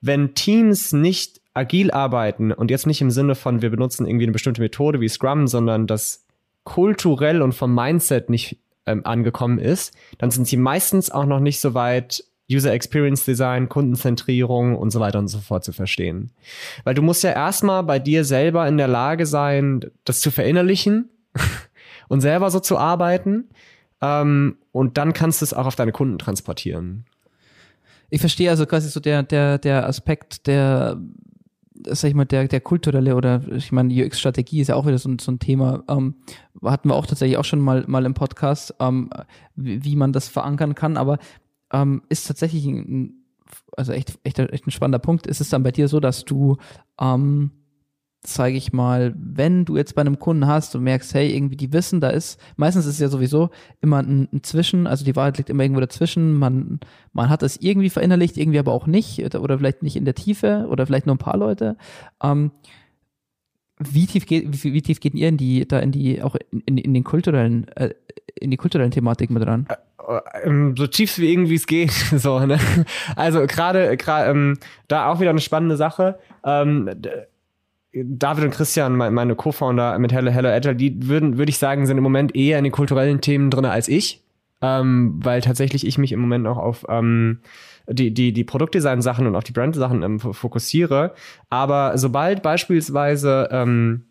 Wenn Teams nicht agil arbeiten und jetzt nicht im Sinne von, wir benutzen irgendwie eine bestimmte Methode wie Scrum, sondern das kulturell und vom Mindset nicht ähm, angekommen ist, dann sind sie meistens auch noch nicht so weit, User Experience Design, Kundenzentrierung und so weiter und so fort zu verstehen. Weil du musst ja erstmal bei dir selber in der Lage sein, das zu verinnerlichen und selber so zu arbeiten. Ähm, und dann kannst du es auch auf deine Kunden transportieren. Ich verstehe also quasi so der, der, der Aspekt der sag ich mal, der, der kulturelle oder ich meine, UX-Strategie ist ja auch wieder so, so ein Thema. Ähm, hatten wir auch tatsächlich auch schon mal, mal im Podcast, ähm, wie, wie man das verankern kann, aber ähm, ist tatsächlich ein, also echt, echt, echt ein spannender Punkt. Ist es dann bei dir so, dass du ähm, sage ich mal, wenn du jetzt bei einem Kunden hast und merkst, hey, irgendwie die wissen, da ist, meistens ist es ja sowieso immer ein, ein, Zwischen, also die Wahrheit liegt immer irgendwo dazwischen, man, man hat es irgendwie verinnerlicht, irgendwie aber auch nicht, oder vielleicht nicht in der Tiefe, oder vielleicht nur ein paar Leute. Ähm, wie tief geht, wie, wie, tief geht ihr in die, da in die, auch in, in, den kulturellen, äh, in die kulturellen Thematiken mit ran? Äh, ähm, so tief wie irgendwie es geht. so, ne? Also gerade, ähm, da auch wieder eine spannende Sache. Ähm, David und Christian, meine Co-Founder mit Hello Hello Agile, die würden, würde ich sagen, sind im Moment eher in den kulturellen Themen drin als ich, ähm, weil tatsächlich ich mich im Moment auch auf ähm, die, die, die Produktdesign-Sachen und auf die Brand-Sachen ähm, fokussiere. Aber sobald beispielsweise ähm,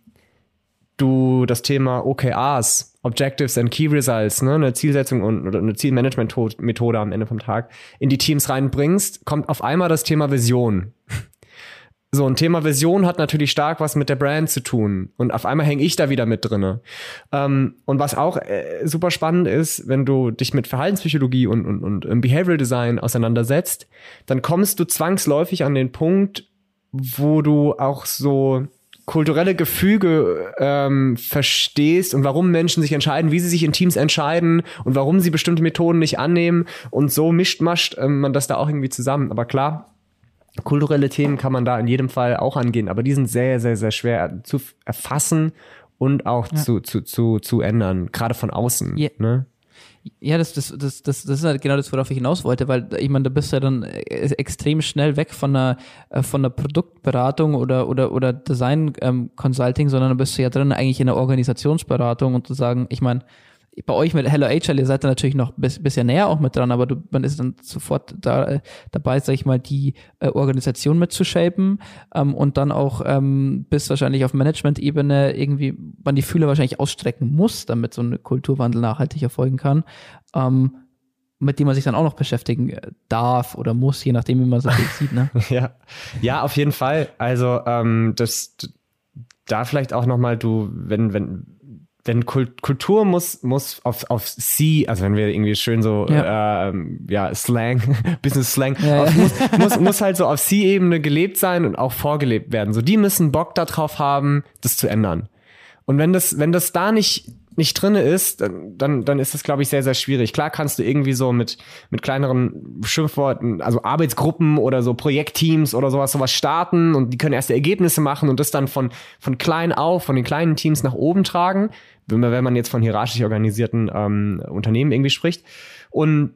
du das Thema OKRs, Objectives and Key Results, ne, eine Zielsetzung und oder eine Zielmanagement-Methode am Ende vom Tag in die Teams reinbringst, kommt auf einmal das Thema Vision. So, ein Thema Vision hat natürlich stark was mit der Brand zu tun. Und auf einmal hänge ich da wieder mit drinne. Ähm, und was auch äh, super spannend ist, wenn du dich mit Verhaltenspsychologie und, und, und Behavioral Design auseinandersetzt, dann kommst du zwangsläufig an den Punkt, wo du auch so kulturelle Gefüge ähm, verstehst und warum Menschen sich entscheiden, wie sie sich in Teams entscheiden und warum sie bestimmte Methoden nicht annehmen und so mischt mascht ähm, man das da auch irgendwie zusammen. Aber klar, kulturelle Themen kann man da in jedem Fall auch angehen, aber die sind sehr, sehr, sehr schwer zu erfassen und auch ja. zu, zu, zu, zu ändern, gerade von außen. Yeah. Ne? Ja, das, das, das, das, das ist halt genau das, worauf ich hinaus wollte, weil ich meine, da bist du ja dann äh, extrem schnell weg von einer, äh, von einer Produktberatung oder, oder, oder Design ähm, Consulting, sondern da bist du ja drin eigentlich in der Organisationsberatung und zu sagen, ich meine, bei euch mit Hello HL, ihr seid da natürlich noch bis, bisschen näher auch mit dran, aber du, man ist dann sofort da, äh, dabei, sag ich mal, die äh, Organisation mitzushapen ähm, und dann auch ähm, bis wahrscheinlich auf Management-Ebene irgendwie man die Fühler wahrscheinlich ausstrecken muss, damit so ein Kulturwandel nachhaltig erfolgen kann. Ähm, mit dem man sich dann auch noch beschäftigen äh, darf oder muss, je nachdem, wie man es sieht. Ne? ja. ja, auf jeden Fall. Also ähm, das da vielleicht auch nochmal du, wenn, wenn, wenn Kultur muss, muss auf, auf C, also wenn wir irgendwie schön so, ja, äh, ja Slang, Business Slang, ja, ja. Muss, muss, muss halt so auf C-Ebene gelebt sein und auch vorgelebt werden. So, die müssen Bock darauf haben, das zu ändern. Und wenn das, wenn das da nicht nicht drinne ist, dann, dann ist das, glaube ich, sehr, sehr schwierig. Klar kannst du irgendwie so mit, mit kleineren Schimpfworten, also Arbeitsgruppen oder so Projektteams oder sowas, sowas starten und die können erste Ergebnisse machen und das dann von, von klein auf, von den kleinen Teams nach oben tragen, wenn man, wenn man jetzt von hierarchisch organisierten ähm, Unternehmen irgendwie spricht. Und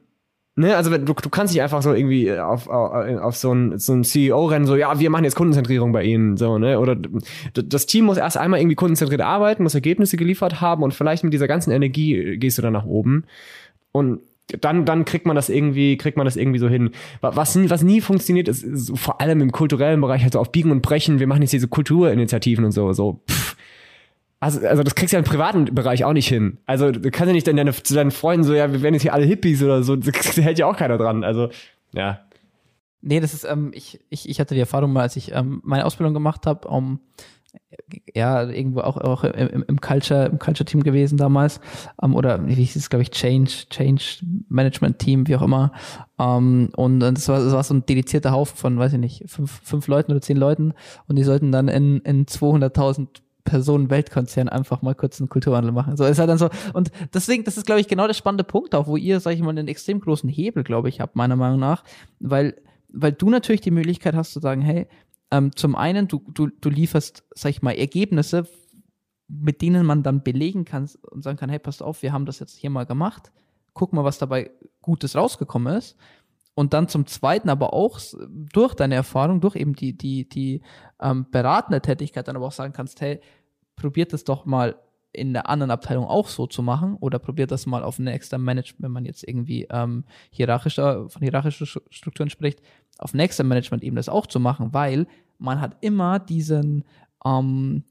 Ne, also du, du kannst nicht einfach so irgendwie auf, auf, auf so ein, so ein CEO rennen, so, ja, wir machen jetzt Kundenzentrierung bei Ihnen, so, ne, oder das Team muss erst einmal irgendwie kundenzentriert arbeiten, muss Ergebnisse geliefert haben und vielleicht mit dieser ganzen Energie gehst du dann nach oben. Und dann, dann kriegt man das irgendwie, kriegt man das irgendwie so hin. Was, was nie funktioniert, ist, ist vor allem im kulturellen Bereich, halt so auf Biegen und Brechen, wir machen jetzt diese Kulturinitiativen und so, so, pff, also, also das kriegst du ja im privaten Bereich auch nicht hin. Also du kannst ja nicht deine, zu deinen Freunden so, ja, wir werden jetzt hier alle Hippies oder so, da hält ja auch keiner dran. Also, ja. Nee, das ist, ähm, ich, ich, ich hatte die Erfahrung mal, als ich ähm, meine Ausbildung gemacht habe, um ja, irgendwo auch, auch im, im Culture, im Culture-Team gewesen damals. Ähm, oder wie hieß es, glaube ich, Change, Change Management Team, wie auch immer. Ähm, und das war, das war so ein dedizierter Haufen von, weiß ich nicht, fünf, fünf Leuten oder zehn Leuten. Und die sollten dann in, in 200.000 Personen Weltkonzern einfach mal kurz einen Kulturwandel machen. So ist halt dann so. Und deswegen, das ist, glaube ich, genau der spannende Punkt auch, wo ihr, sag ich mal, einen extrem großen Hebel, glaube ich, habt, meiner Meinung nach. Weil, weil du natürlich die Möglichkeit hast zu sagen, hey, ähm, zum einen, du, du, du lieferst, sag ich mal, Ergebnisse, mit denen man dann belegen kann und sagen kann, hey, passt auf, wir haben das jetzt hier mal gemacht. Guck mal, was dabei Gutes rausgekommen ist und dann zum Zweiten aber auch durch deine Erfahrung, durch eben die, die, die ähm, beratende Tätigkeit dann aber auch sagen kannst, hey, probiert das doch mal in der anderen Abteilung auch so zu machen oder probiert das mal auf nächster Management, wenn man jetzt irgendwie ähm, hierarchischer, von hierarchischen Strukturen spricht, auf nächster Management eben das auch zu machen, weil man hat immer diesen ähm,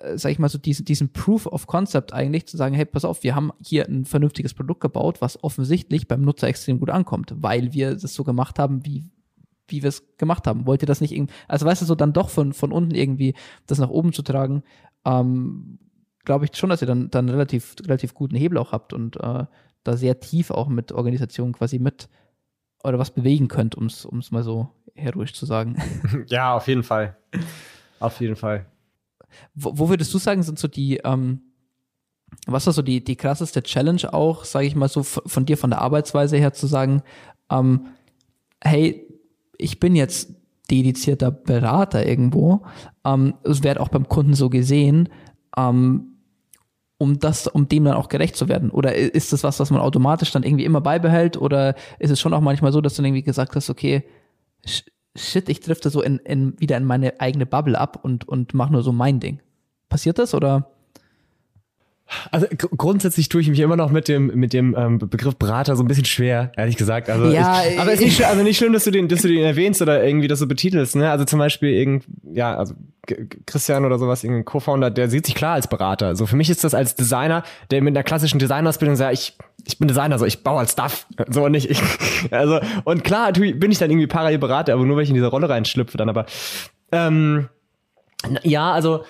äh, sag ich mal so, diesen, diesen Proof of Concept eigentlich zu sagen, hey, pass auf, wir haben hier ein vernünftiges Produkt gebaut, was offensichtlich beim Nutzer extrem gut ankommt, weil wir das so gemacht haben, wie, wie wir es gemacht haben. Wollt ihr das nicht irgendwie, also weißt du, so dann doch von, von unten irgendwie das nach oben zu tragen, ähm, glaube ich schon, dass ihr dann, dann relativ, relativ guten Hebel auch habt und äh, da sehr tief auch mit Organisationen quasi mit oder was bewegen könnt, um es mal so heroisch zu sagen. Ja, auf jeden Fall. Auf jeden Fall. Wo, wo würdest du sagen, sind so die, ähm, was ist so die, die krasseste Challenge auch, sage ich mal so, von, von, dir, von der Arbeitsweise her zu sagen, ähm, hey, ich bin jetzt dedizierter Berater irgendwo, ähm, es wird auch beim Kunden so gesehen, ähm, um das, um dem dann auch gerecht zu werden? Oder ist das was, was man automatisch dann irgendwie immer beibehält? Oder ist es schon auch manchmal so, dass du irgendwie gesagt hast, okay, shit, ich drifte so in, in, wieder in meine eigene Bubble ab und, und mache nur so mein Ding. Passiert das oder? Also grundsätzlich tue ich mich immer noch mit dem mit dem ähm, Begriff Berater so ein bisschen schwer, ehrlich gesagt. Also ja, ich, aber es ist nicht, also nicht schlimm, dass du den, dass du den erwähnst oder irgendwie das so betitelst. Ne? Also zum Beispiel irgend, ja, also Christian oder sowas, irgendein Co-Founder, der sieht sich klar als Berater. So also für mich ist das als Designer, der mit einer klassischen Designausbildung sagt, ich ich bin Designer, so ich baue als Stuff, so nicht ich. Also und klar bin ich dann irgendwie parallel Berater, aber nur weil ich in diese Rolle reinschlüpfe dann. Aber ähm, ja, also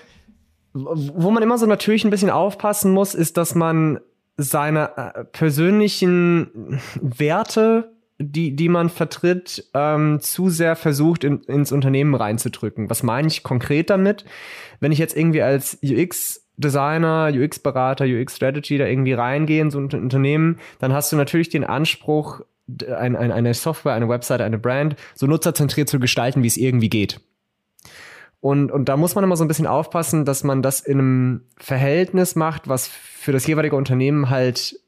wo man immer so natürlich ein bisschen aufpassen muss, ist, dass man seine äh, persönlichen Werte, die, die man vertritt, ähm, zu sehr versucht, in, ins Unternehmen reinzudrücken. Was meine ich konkret damit? Wenn ich jetzt irgendwie als UX Designer, UX-Berater, UX-Strategy da irgendwie reingehe in so ein Unternehmen, dann hast du natürlich den Anspruch, ein, ein, eine Software, eine Website, eine Brand so nutzerzentriert zu gestalten, wie es irgendwie geht. Und, und da muss man immer so ein bisschen aufpassen, dass man das in einem Verhältnis macht, was für das jeweilige Unternehmen halt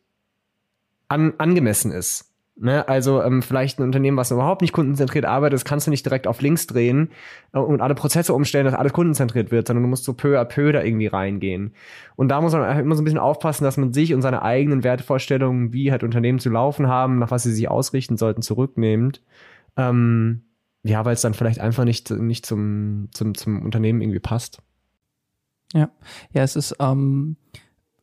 an, angemessen ist. Ne? Also ähm, vielleicht ein Unternehmen, was überhaupt nicht kundenzentriert arbeitet, das kannst du nicht direkt auf links drehen äh, und alle Prozesse umstellen, dass alles kundenzentriert wird, sondern du musst so peu à peu da irgendwie reingehen. Und da muss man immer so ein bisschen aufpassen, dass man sich und seine eigenen Wertevorstellungen, wie halt Unternehmen zu laufen haben, nach was sie sich ausrichten sollten, zurücknimmt. Ähm, ja, weil es dann vielleicht einfach nicht, nicht zum, zum, zum Unternehmen irgendwie passt. Ja, ja, es ist ähm,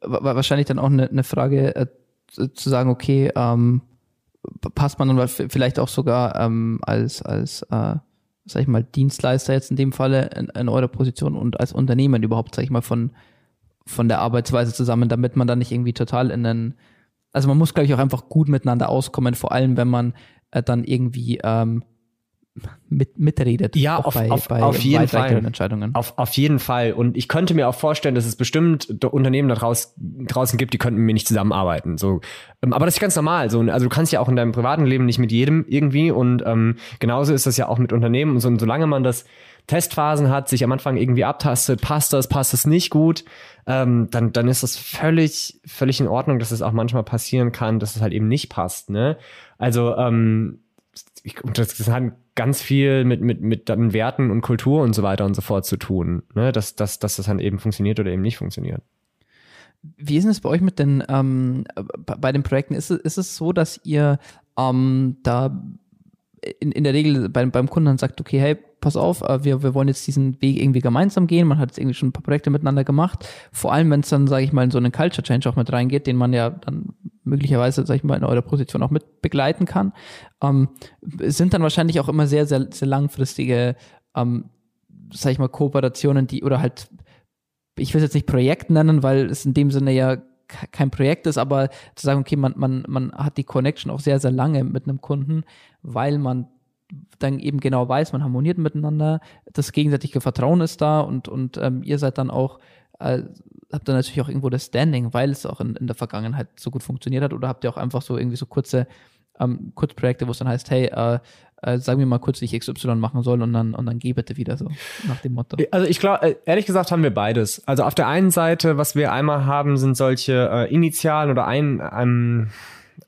wahrscheinlich dann auch eine, eine Frage äh, zu sagen, okay, ähm, passt man dann vielleicht auch sogar ähm, als, als äh, sag ich mal, Dienstleister jetzt in dem Falle in, in eurer Position und als Unternehmen überhaupt, sag ich mal, von, von der Arbeitsweise zusammen, damit man dann nicht irgendwie total in einen, also man muss, glaube ich, auch einfach gut miteinander auskommen, vor allem wenn man äh, dann irgendwie ähm, mit, mitredet. Ja, auf, bei, auf, bei auf jeden Fall. Entscheidungen. Auf, auf jeden Fall. Und ich könnte mir auch vorstellen, dass es bestimmt Unternehmen da draus, draußen gibt, die könnten mir nicht zusammenarbeiten. So, ähm, aber das ist ganz normal. So, also du kannst ja auch in deinem privaten Leben nicht mit jedem irgendwie. Und ähm, genauso ist das ja auch mit Unternehmen. Und, so, und solange man das Testphasen hat, sich am Anfang irgendwie abtastet, passt das, passt das nicht gut, ähm, dann, dann ist das völlig, völlig in Ordnung, dass es auch manchmal passieren kann, dass es halt eben nicht passt. Ne? Also ähm, ich, das hat ganz viel mit, mit, mit dann Werten und Kultur und so weiter und so fort zu tun, ne? dass, dass, dass das dann eben funktioniert oder eben nicht funktioniert. Wie ist es bei euch mit den, ähm, bei den Projekten? Ist es, ist es so, dass ihr ähm, da in, in der Regel beim, beim Kunden dann sagt, okay, hey, pass auf, äh, wir, wir wollen jetzt diesen Weg irgendwie gemeinsam gehen. Man hat jetzt irgendwie schon ein paar Projekte miteinander gemacht. Vor allem, wenn es dann, sage ich mal, in so einen Culture Change auch mit reingeht, den man ja dann möglicherweise, sage ich mal, in eurer Position auch mit begleiten kann, ähm, sind dann wahrscheinlich auch immer sehr, sehr, sehr langfristige, ähm, sage ich mal, Kooperationen, die oder halt, ich will es jetzt nicht Projekt nennen, weil es in dem Sinne ja kein Projekt ist, aber zu sagen, okay, man, man, man hat die Connection auch sehr, sehr lange mit einem Kunden, weil man dann eben genau weiß, man harmoniert miteinander, das gegenseitige Vertrauen ist da und, und ähm, ihr seid dann auch, äh, habt dann natürlich auch irgendwo das Standing, weil es auch in, in der Vergangenheit so gut funktioniert hat oder habt ihr auch einfach so irgendwie so kurze ähm, Kurzprojekte, wo es dann heißt, hey, äh, äh, sag mir mal kurz, ich XY machen soll und dann, und dann geh bitte wieder so, nach dem Motto. Also ich glaube, äh, ehrlich gesagt haben wir beides. Also auf der einen Seite, was wir einmal haben, sind solche äh, Initialen oder ein, ein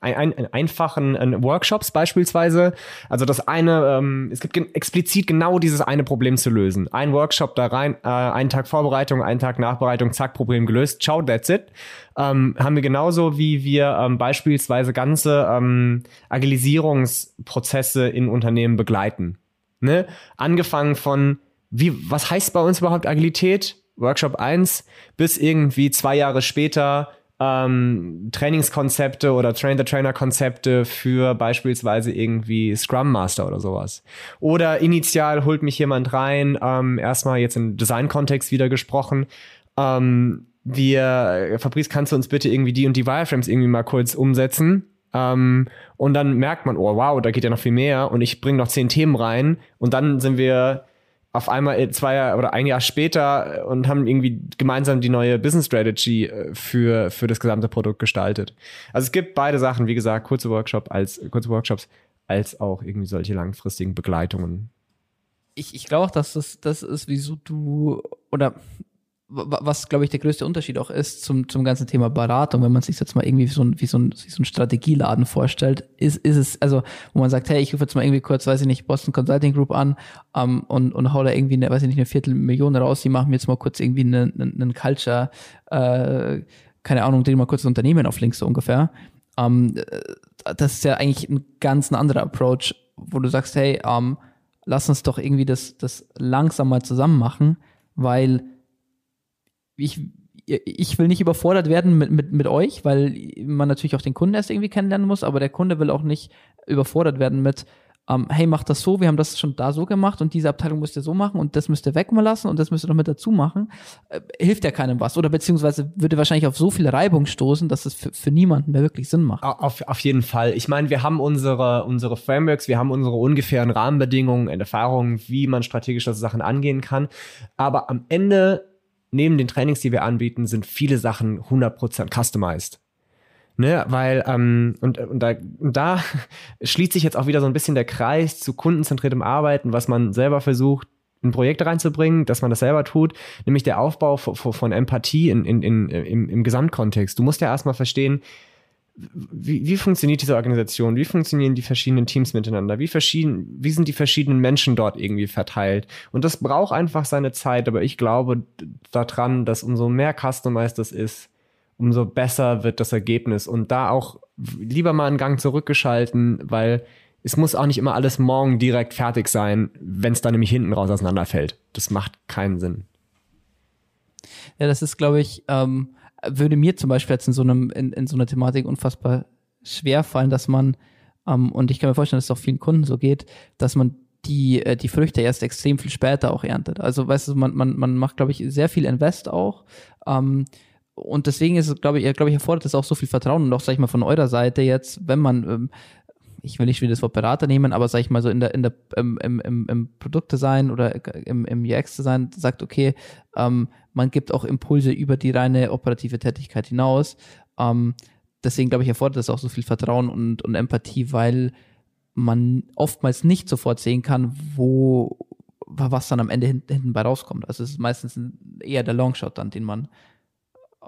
ein, ein, einfachen ein Workshops beispielsweise. Also das eine, ähm, es gibt explizit genau dieses eine Problem zu lösen. Ein Workshop da rein, äh, einen Tag Vorbereitung, einen Tag Nachbereitung, zack, Problem gelöst. Ciao, that's it. Ähm, haben wir genauso wie wir ähm, beispielsweise ganze ähm, Agilisierungsprozesse in Unternehmen begleiten. Ne? Angefangen von, wie, was heißt bei uns überhaupt Agilität? Workshop 1 bis irgendwie zwei Jahre später ähm, Trainingskonzepte oder Train-the-Trainer-Konzepte für beispielsweise irgendwie Scrum Master oder sowas. Oder initial holt mich jemand rein, ähm, erstmal jetzt im Design-Kontext wieder gesprochen, ähm, wir, Fabrice, kannst du uns bitte irgendwie die und die Wireframes irgendwie mal kurz umsetzen? Ähm, und dann merkt man, oh wow, da geht ja noch viel mehr und ich bringe noch zehn Themen rein und dann sind wir auf einmal äh, zwei oder ein Jahr später äh, und haben irgendwie gemeinsam die neue Business Strategy äh, für, für das gesamte Produkt gestaltet. Also es gibt beide Sachen, wie gesagt, kurze Workshop als kurze Workshops als auch irgendwie solche langfristigen Begleitungen. Ich, ich glaube auch, dass das, das ist, wieso du oder was, glaube ich, der größte Unterschied auch ist zum, zum ganzen Thema Beratung, wenn man sich jetzt mal irgendwie wie so ein, wie so ein, wie so ein Strategieladen vorstellt, ist, ist es, also, wo man sagt, hey, ich rufe jetzt mal irgendwie kurz, weiß ich nicht, Boston Consulting Group an ähm, und, und hau da irgendwie, eine, weiß ich nicht, eine Viertelmillion raus, die machen mir jetzt mal kurz irgendwie einen, einen, einen Culture, äh, keine Ahnung, drehen mal kurz das Unternehmen auf links so ungefähr. Ähm, das ist ja eigentlich ein ganz ein anderer Approach, wo du sagst, hey, um, lass uns doch irgendwie das, das langsam mal zusammen machen, weil ich, ich will nicht überfordert werden mit, mit, mit euch, weil man natürlich auch den Kunden erst irgendwie kennenlernen muss, aber der Kunde will auch nicht überfordert werden mit, ähm, hey, mach das so, wir haben das schon da so gemacht und diese Abteilung müsst ihr so machen und das müsst ihr weg lassen und das müsst ihr noch mit dazu machen, äh, hilft ja keinem was. Oder beziehungsweise würde wahrscheinlich auf so viel Reibung stoßen, dass es für, für niemanden mehr wirklich Sinn macht. Auf, auf jeden Fall. Ich meine, wir haben unsere, unsere Frameworks, wir haben unsere ungefähren Rahmenbedingungen und Erfahrungen, wie man strategisch das Sachen angehen kann. Aber am Ende neben den Trainings, die wir anbieten, sind viele Sachen 100% customized. Ne, weil, ähm, und, und, da, und da schließt sich jetzt auch wieder so ein bisschen der Kreis zu kundenzentriertem Arbeiten, was man selber versucht, in Projekte reinzubringen, dass man das selber tut, nämlich der Aufbau von, von Empathie in, in, in, im, im Gesamtkontext. Du musst ja erstmal verstehen, wie, wie funktioniert diese Organisation? Wie funktionieren die verschiedenen Teams miteinander? Wie, verschieden, wie sind die verschiedenen Menschen dort irgendwie verteilt? Und das braucht einfach seine Zeit, aber ich glaube daran, dass umso mehr customized das ist, umso besser wird das Ergebnis. Und da auch lieber mal einen Gang zurückgeschalten, weil es muss auch nicht immer alles morgen direkt fertig sein, wenn es dann nämlich hinten raus auseinanderfällt. Das macht keinen Sinn. Ja, das ist, glaube ich, ähm, würde mir zum Beispiel jetzt in so einem, in, in so einer Thematik unfassbar schwer fallen, dass man, ähm, und ich kann mir vorstellen, dass es auch vielen Kunden so geht, dass man die, äh, die Früchte erst extrem viel später auch erntet. Also, weißt du, man, man, man macht, glaube ich, sehr viel Invest auch. Ähm, und deswegen ist es, glaube ich, glaube ich, erfordert es auch so viel Vertrauen und auch, sag ich mal, von eurer Seite jetzt, wenn man ähm, ich will nicht wieder das Wort Berater nehmen, aber sag ich mal so in der, in der, im, im, im, Produktdesign oder im, im UX-Design sagt, okay, ähm, man gibt auch Impulse über die reine operative Tätigkeit hinaus. Ähm, deswegen glaube ich, erfordert das auch so viel Vertrauen und, und Empathie, weil man oftmals nicht sofort sehen kann, wo was dann am Ende hinten, hinten bei rauskommt. Also es ist meistens eher der Longshot dann, den man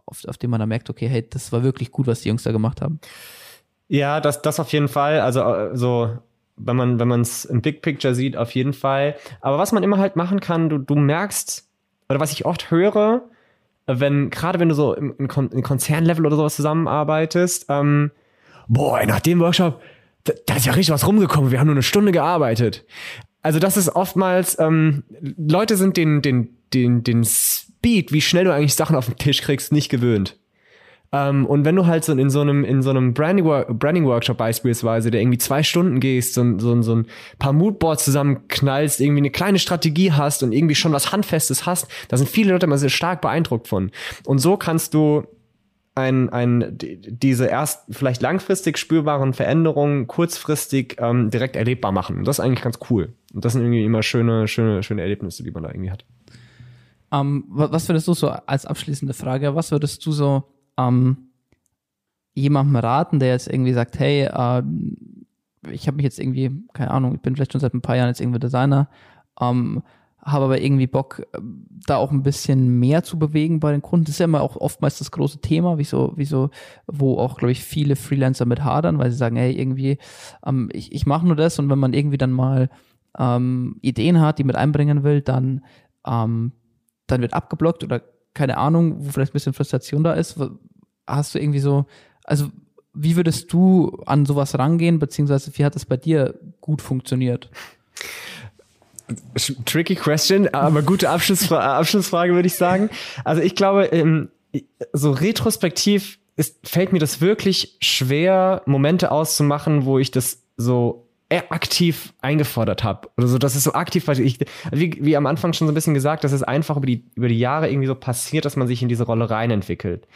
auf, auf den man dann merkt, okay, hey, das war wirklich gut, was die Jungs da gemacht haben. Ja, das, das auf jeden Fall. Also äh, so, wenn man wenn man es im Big Picture sieht, auf jeden Fall. Aber was man immer halt machen kann, du, du merkst, oder was ich oft höre, wenn, gerade wenn du so im, im, Kon im Konzernlevel oder sowas zusammenarbeitest, ähm, boah, nach dem Workshop, da, da ist ja richtig was rumgekommen, wir haben nur eine Stunde gearbeitet. Also das ist oftmals, ähm, Leute sind den, den, den, den Speed, wie schnell du eigentlich Sachen auf den Tisch kriegst, nicht gewöhnt. Ähm, und wenn du halt so in so einem, in so einem Branding, Branding beispielsweise, der irgendwie zwei Stunden gehst, so, so, so ein paar Moodboards zusammenknallst, irgendwie eine kleine Strategie hast und irgendwie schon was Handfestes hast, da sind viele Leute immer sehr stark beeindruckt von. Und so kannst du ein, ein, diese erst vielleicht langfristig spürbaren Veränderungen kurzfristig ähm, direkt erlebbar machen. Und das ist eigentlich ganz cool. Und das sind irgendwie immer schöne, schöne, schöne Erlebnisse, die man da irgendwie hat. Um, ähm, was würdest du so als abschließende Frage, was würdest du so ähm, jemandem raten, der jetzt irgendwie sagt, hey, äh, ich habe mich jetzt irgendwie, keine Ahnung, ich bin vielleicht schon seit ein paar Jahren jetzt irgendwie Designer, ähm, habe aber irgendwie Bock, da auch ein bisschen mehr zu bewegen bei den Kunden. Das ist ja immer auch oftmals das große Thema, wieso, wieso, wo auch, glaube ich, viele Freelancer mit hadern, weil sie sagen, hey, irgendwie, ähm, ich, ich mache nur das und wenn man irgendwie dann mal ähm, Ideen hat, die mit einbringen will, dann, ähm, dann wird abgeblockt oder keine Ahnung, wo vielleicht ein bisschen Frustration da ist. Hast du irgendwie so, also wie würdest du an sowas rangehen, beziehungsweise wie hat es bei dir gut funktioniert? Tricky question, aber gute Abschlussfrage, Abschlussfrage würde ich sagen. Also ich glaube, ähm, so retrospektiv ist, fällt mir das wirklich schwer, Momente auszumachen, wo ich das so aktiv eingefordert habe. Oder so, das ist so aktiv, weil ich, wie, wie am Anfang schon so ein bisschen gesagt, das ist einfach über die, über die Jahre irgendwie so passiert, dass man sich in diese Rolle rein entwickelt.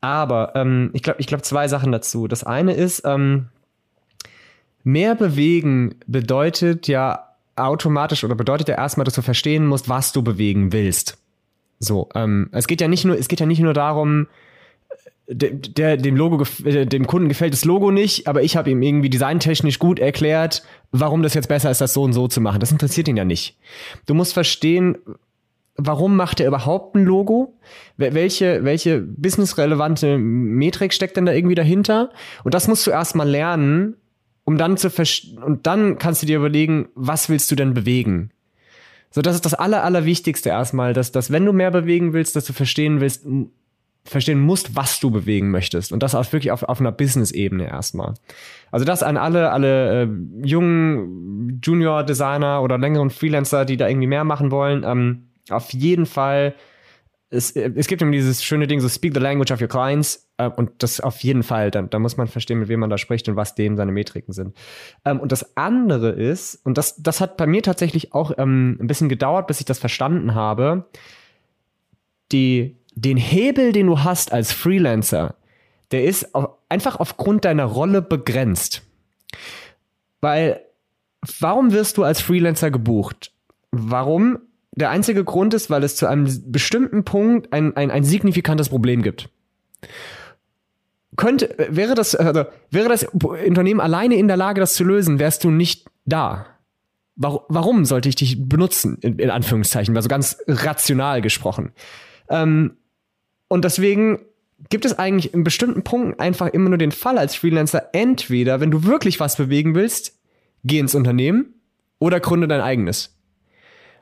Aber ähm, ich glaube, ich glaube zwei Sachen dazu. Das eine ist, ähm, mehr bewegen bedeutet ja automatisch oder bedeutet ja erstmal, dass du verstehen musst, was du bewegen willst. So, ähm, es geht ja nicht nur, es geht ja nicht nur darum, der, der dem Logo äh, dem Kunden gefällt das Logo nicht, aber ich habe ihm irgendwie designtechnisch gut erklärt, warum das jetzt besser ist, das so und so zu machen. Das interessiert ihn ja nicht. Du musst verstehen, warum macht er überhaupt ein Logo? Welche, welche businessrelevante Metrik steckt denn da irgendwie dahinter? Und das musst du erstmal lernen, um dann zu und dann kannst du dir überlegen, was willst du denn bewegen? So, das ist das aller, allerwichtigste erstmal, dass, dass wenn du mehr bewegen willst, dass du verstehen willst, verstehen musst, was du bewegen möchtest. Und das auch wirklich auf, auf einer Business-Ebene erstmal. Also das an alle, alle äh, jungen Junior-Designer oder längeren Freelancer, die da irgendwie mehr machen wollen. Ähm, auf jeden Fall, es, es gibt immer dieses schöne Ding, so speak the language of your clients. Äh, und das auf jeden Fall, da, da muss man verstehen, mit wem man da spricht und was dem seine Metriken sind. Ähm, und das andere ist, und das, das hat bei mir tatsächlich auch ähm, ein bisschen gedauert, bis ich das verstanden habe, die den Hebel, den du hast als Freelancer, der ist einfach aufgrund deiner Rolle begrenzt. Weil, warum wirst du als Freelancer gebucht? Warum? Der einzige Grund ist, weil es zu einem bestimmten Punkt ein, ein, ein signifikantes Problem gibt. Könnte, wäre das, also, wäre das Unternehmen alleine in der Lage, das zu lösen, wärst du nicht da. Warum, sollte ich dich benutzen? In, in Anführungszeichen, also ganz rational gesprochen. Ähm, und deswegen gibt es eigentlich in bestimmten Punkten einfach immer nur den Fall als Freelancer, entweder, wenn du wirklich was bewegen willst, geh ins Unternehmen oder gründe dein eigenes.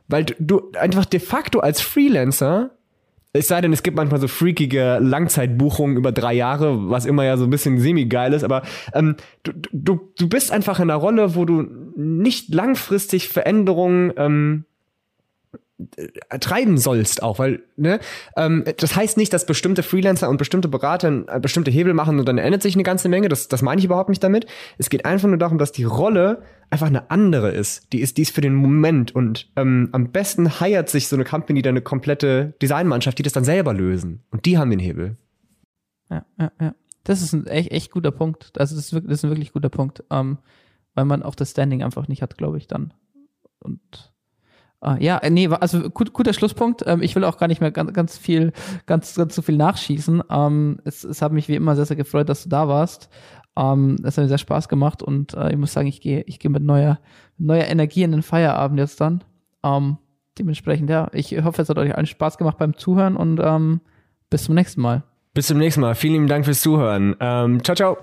Weil du, du einfach de facto als Freelancer, es sei denn, es gibt manchmal so freakige Langzeitbuchungen über drei Jahre, was immer ja so ein bisschen semi-geil ist, aber ähm, du, du, du bist einfach in einer Rolle, wo du nicht langfristig Veränderungen ähm, äh, treiben sollst auch, weil ne, ähm, das heißt nicht, dass bestimmte Freelancer und bestimmte Berater äh, bestimmte Hebel machen und dann ändert sich eine ganze Menge. Das, das meine ich überhaupt nicht damit. Es geht einfach nur darum, dass die Rolle einfach eine andere ist. Die ist dies für den Moment und ähm, am besten heiert sich so eine Company dann eine komplette Designmannschaft, die das dann selber lösen und die haben den Hebel. Ja, ja, ja. Das ist ein echt, echt guter Punkt. Also das ist, wirklich, das ist ein wirklich guter Punkt, ähm, weil man auch das Standing einfach nicht hat, glaube ich dann. Und Ah, ja, äh, nee, also gut, guter Schlusspunkt. Ähm, ich will auch gar nicht mehr ganz, ganz viel, ganz, ganz so viel nachschießen. Ähm, es, es hat mich wie immer sehr, sehr gefreut, dass du da warst. Ähm, es hat mir sehr Spaß gemacht und äh, ich muss sagen, ich gehe ich gehe mit neuer, neuer Energie in den Feierabend jetzt dann. Ähm, dementsprechend, ja, ich hoffe, es hat euch allen Spaß gemacht beim Zuhören und ähm, bis zum nächsten Mal. Bis zum nächsten Mal. Vielen lieben Dank fürs Zuhören. Ähm, ciao, ciao.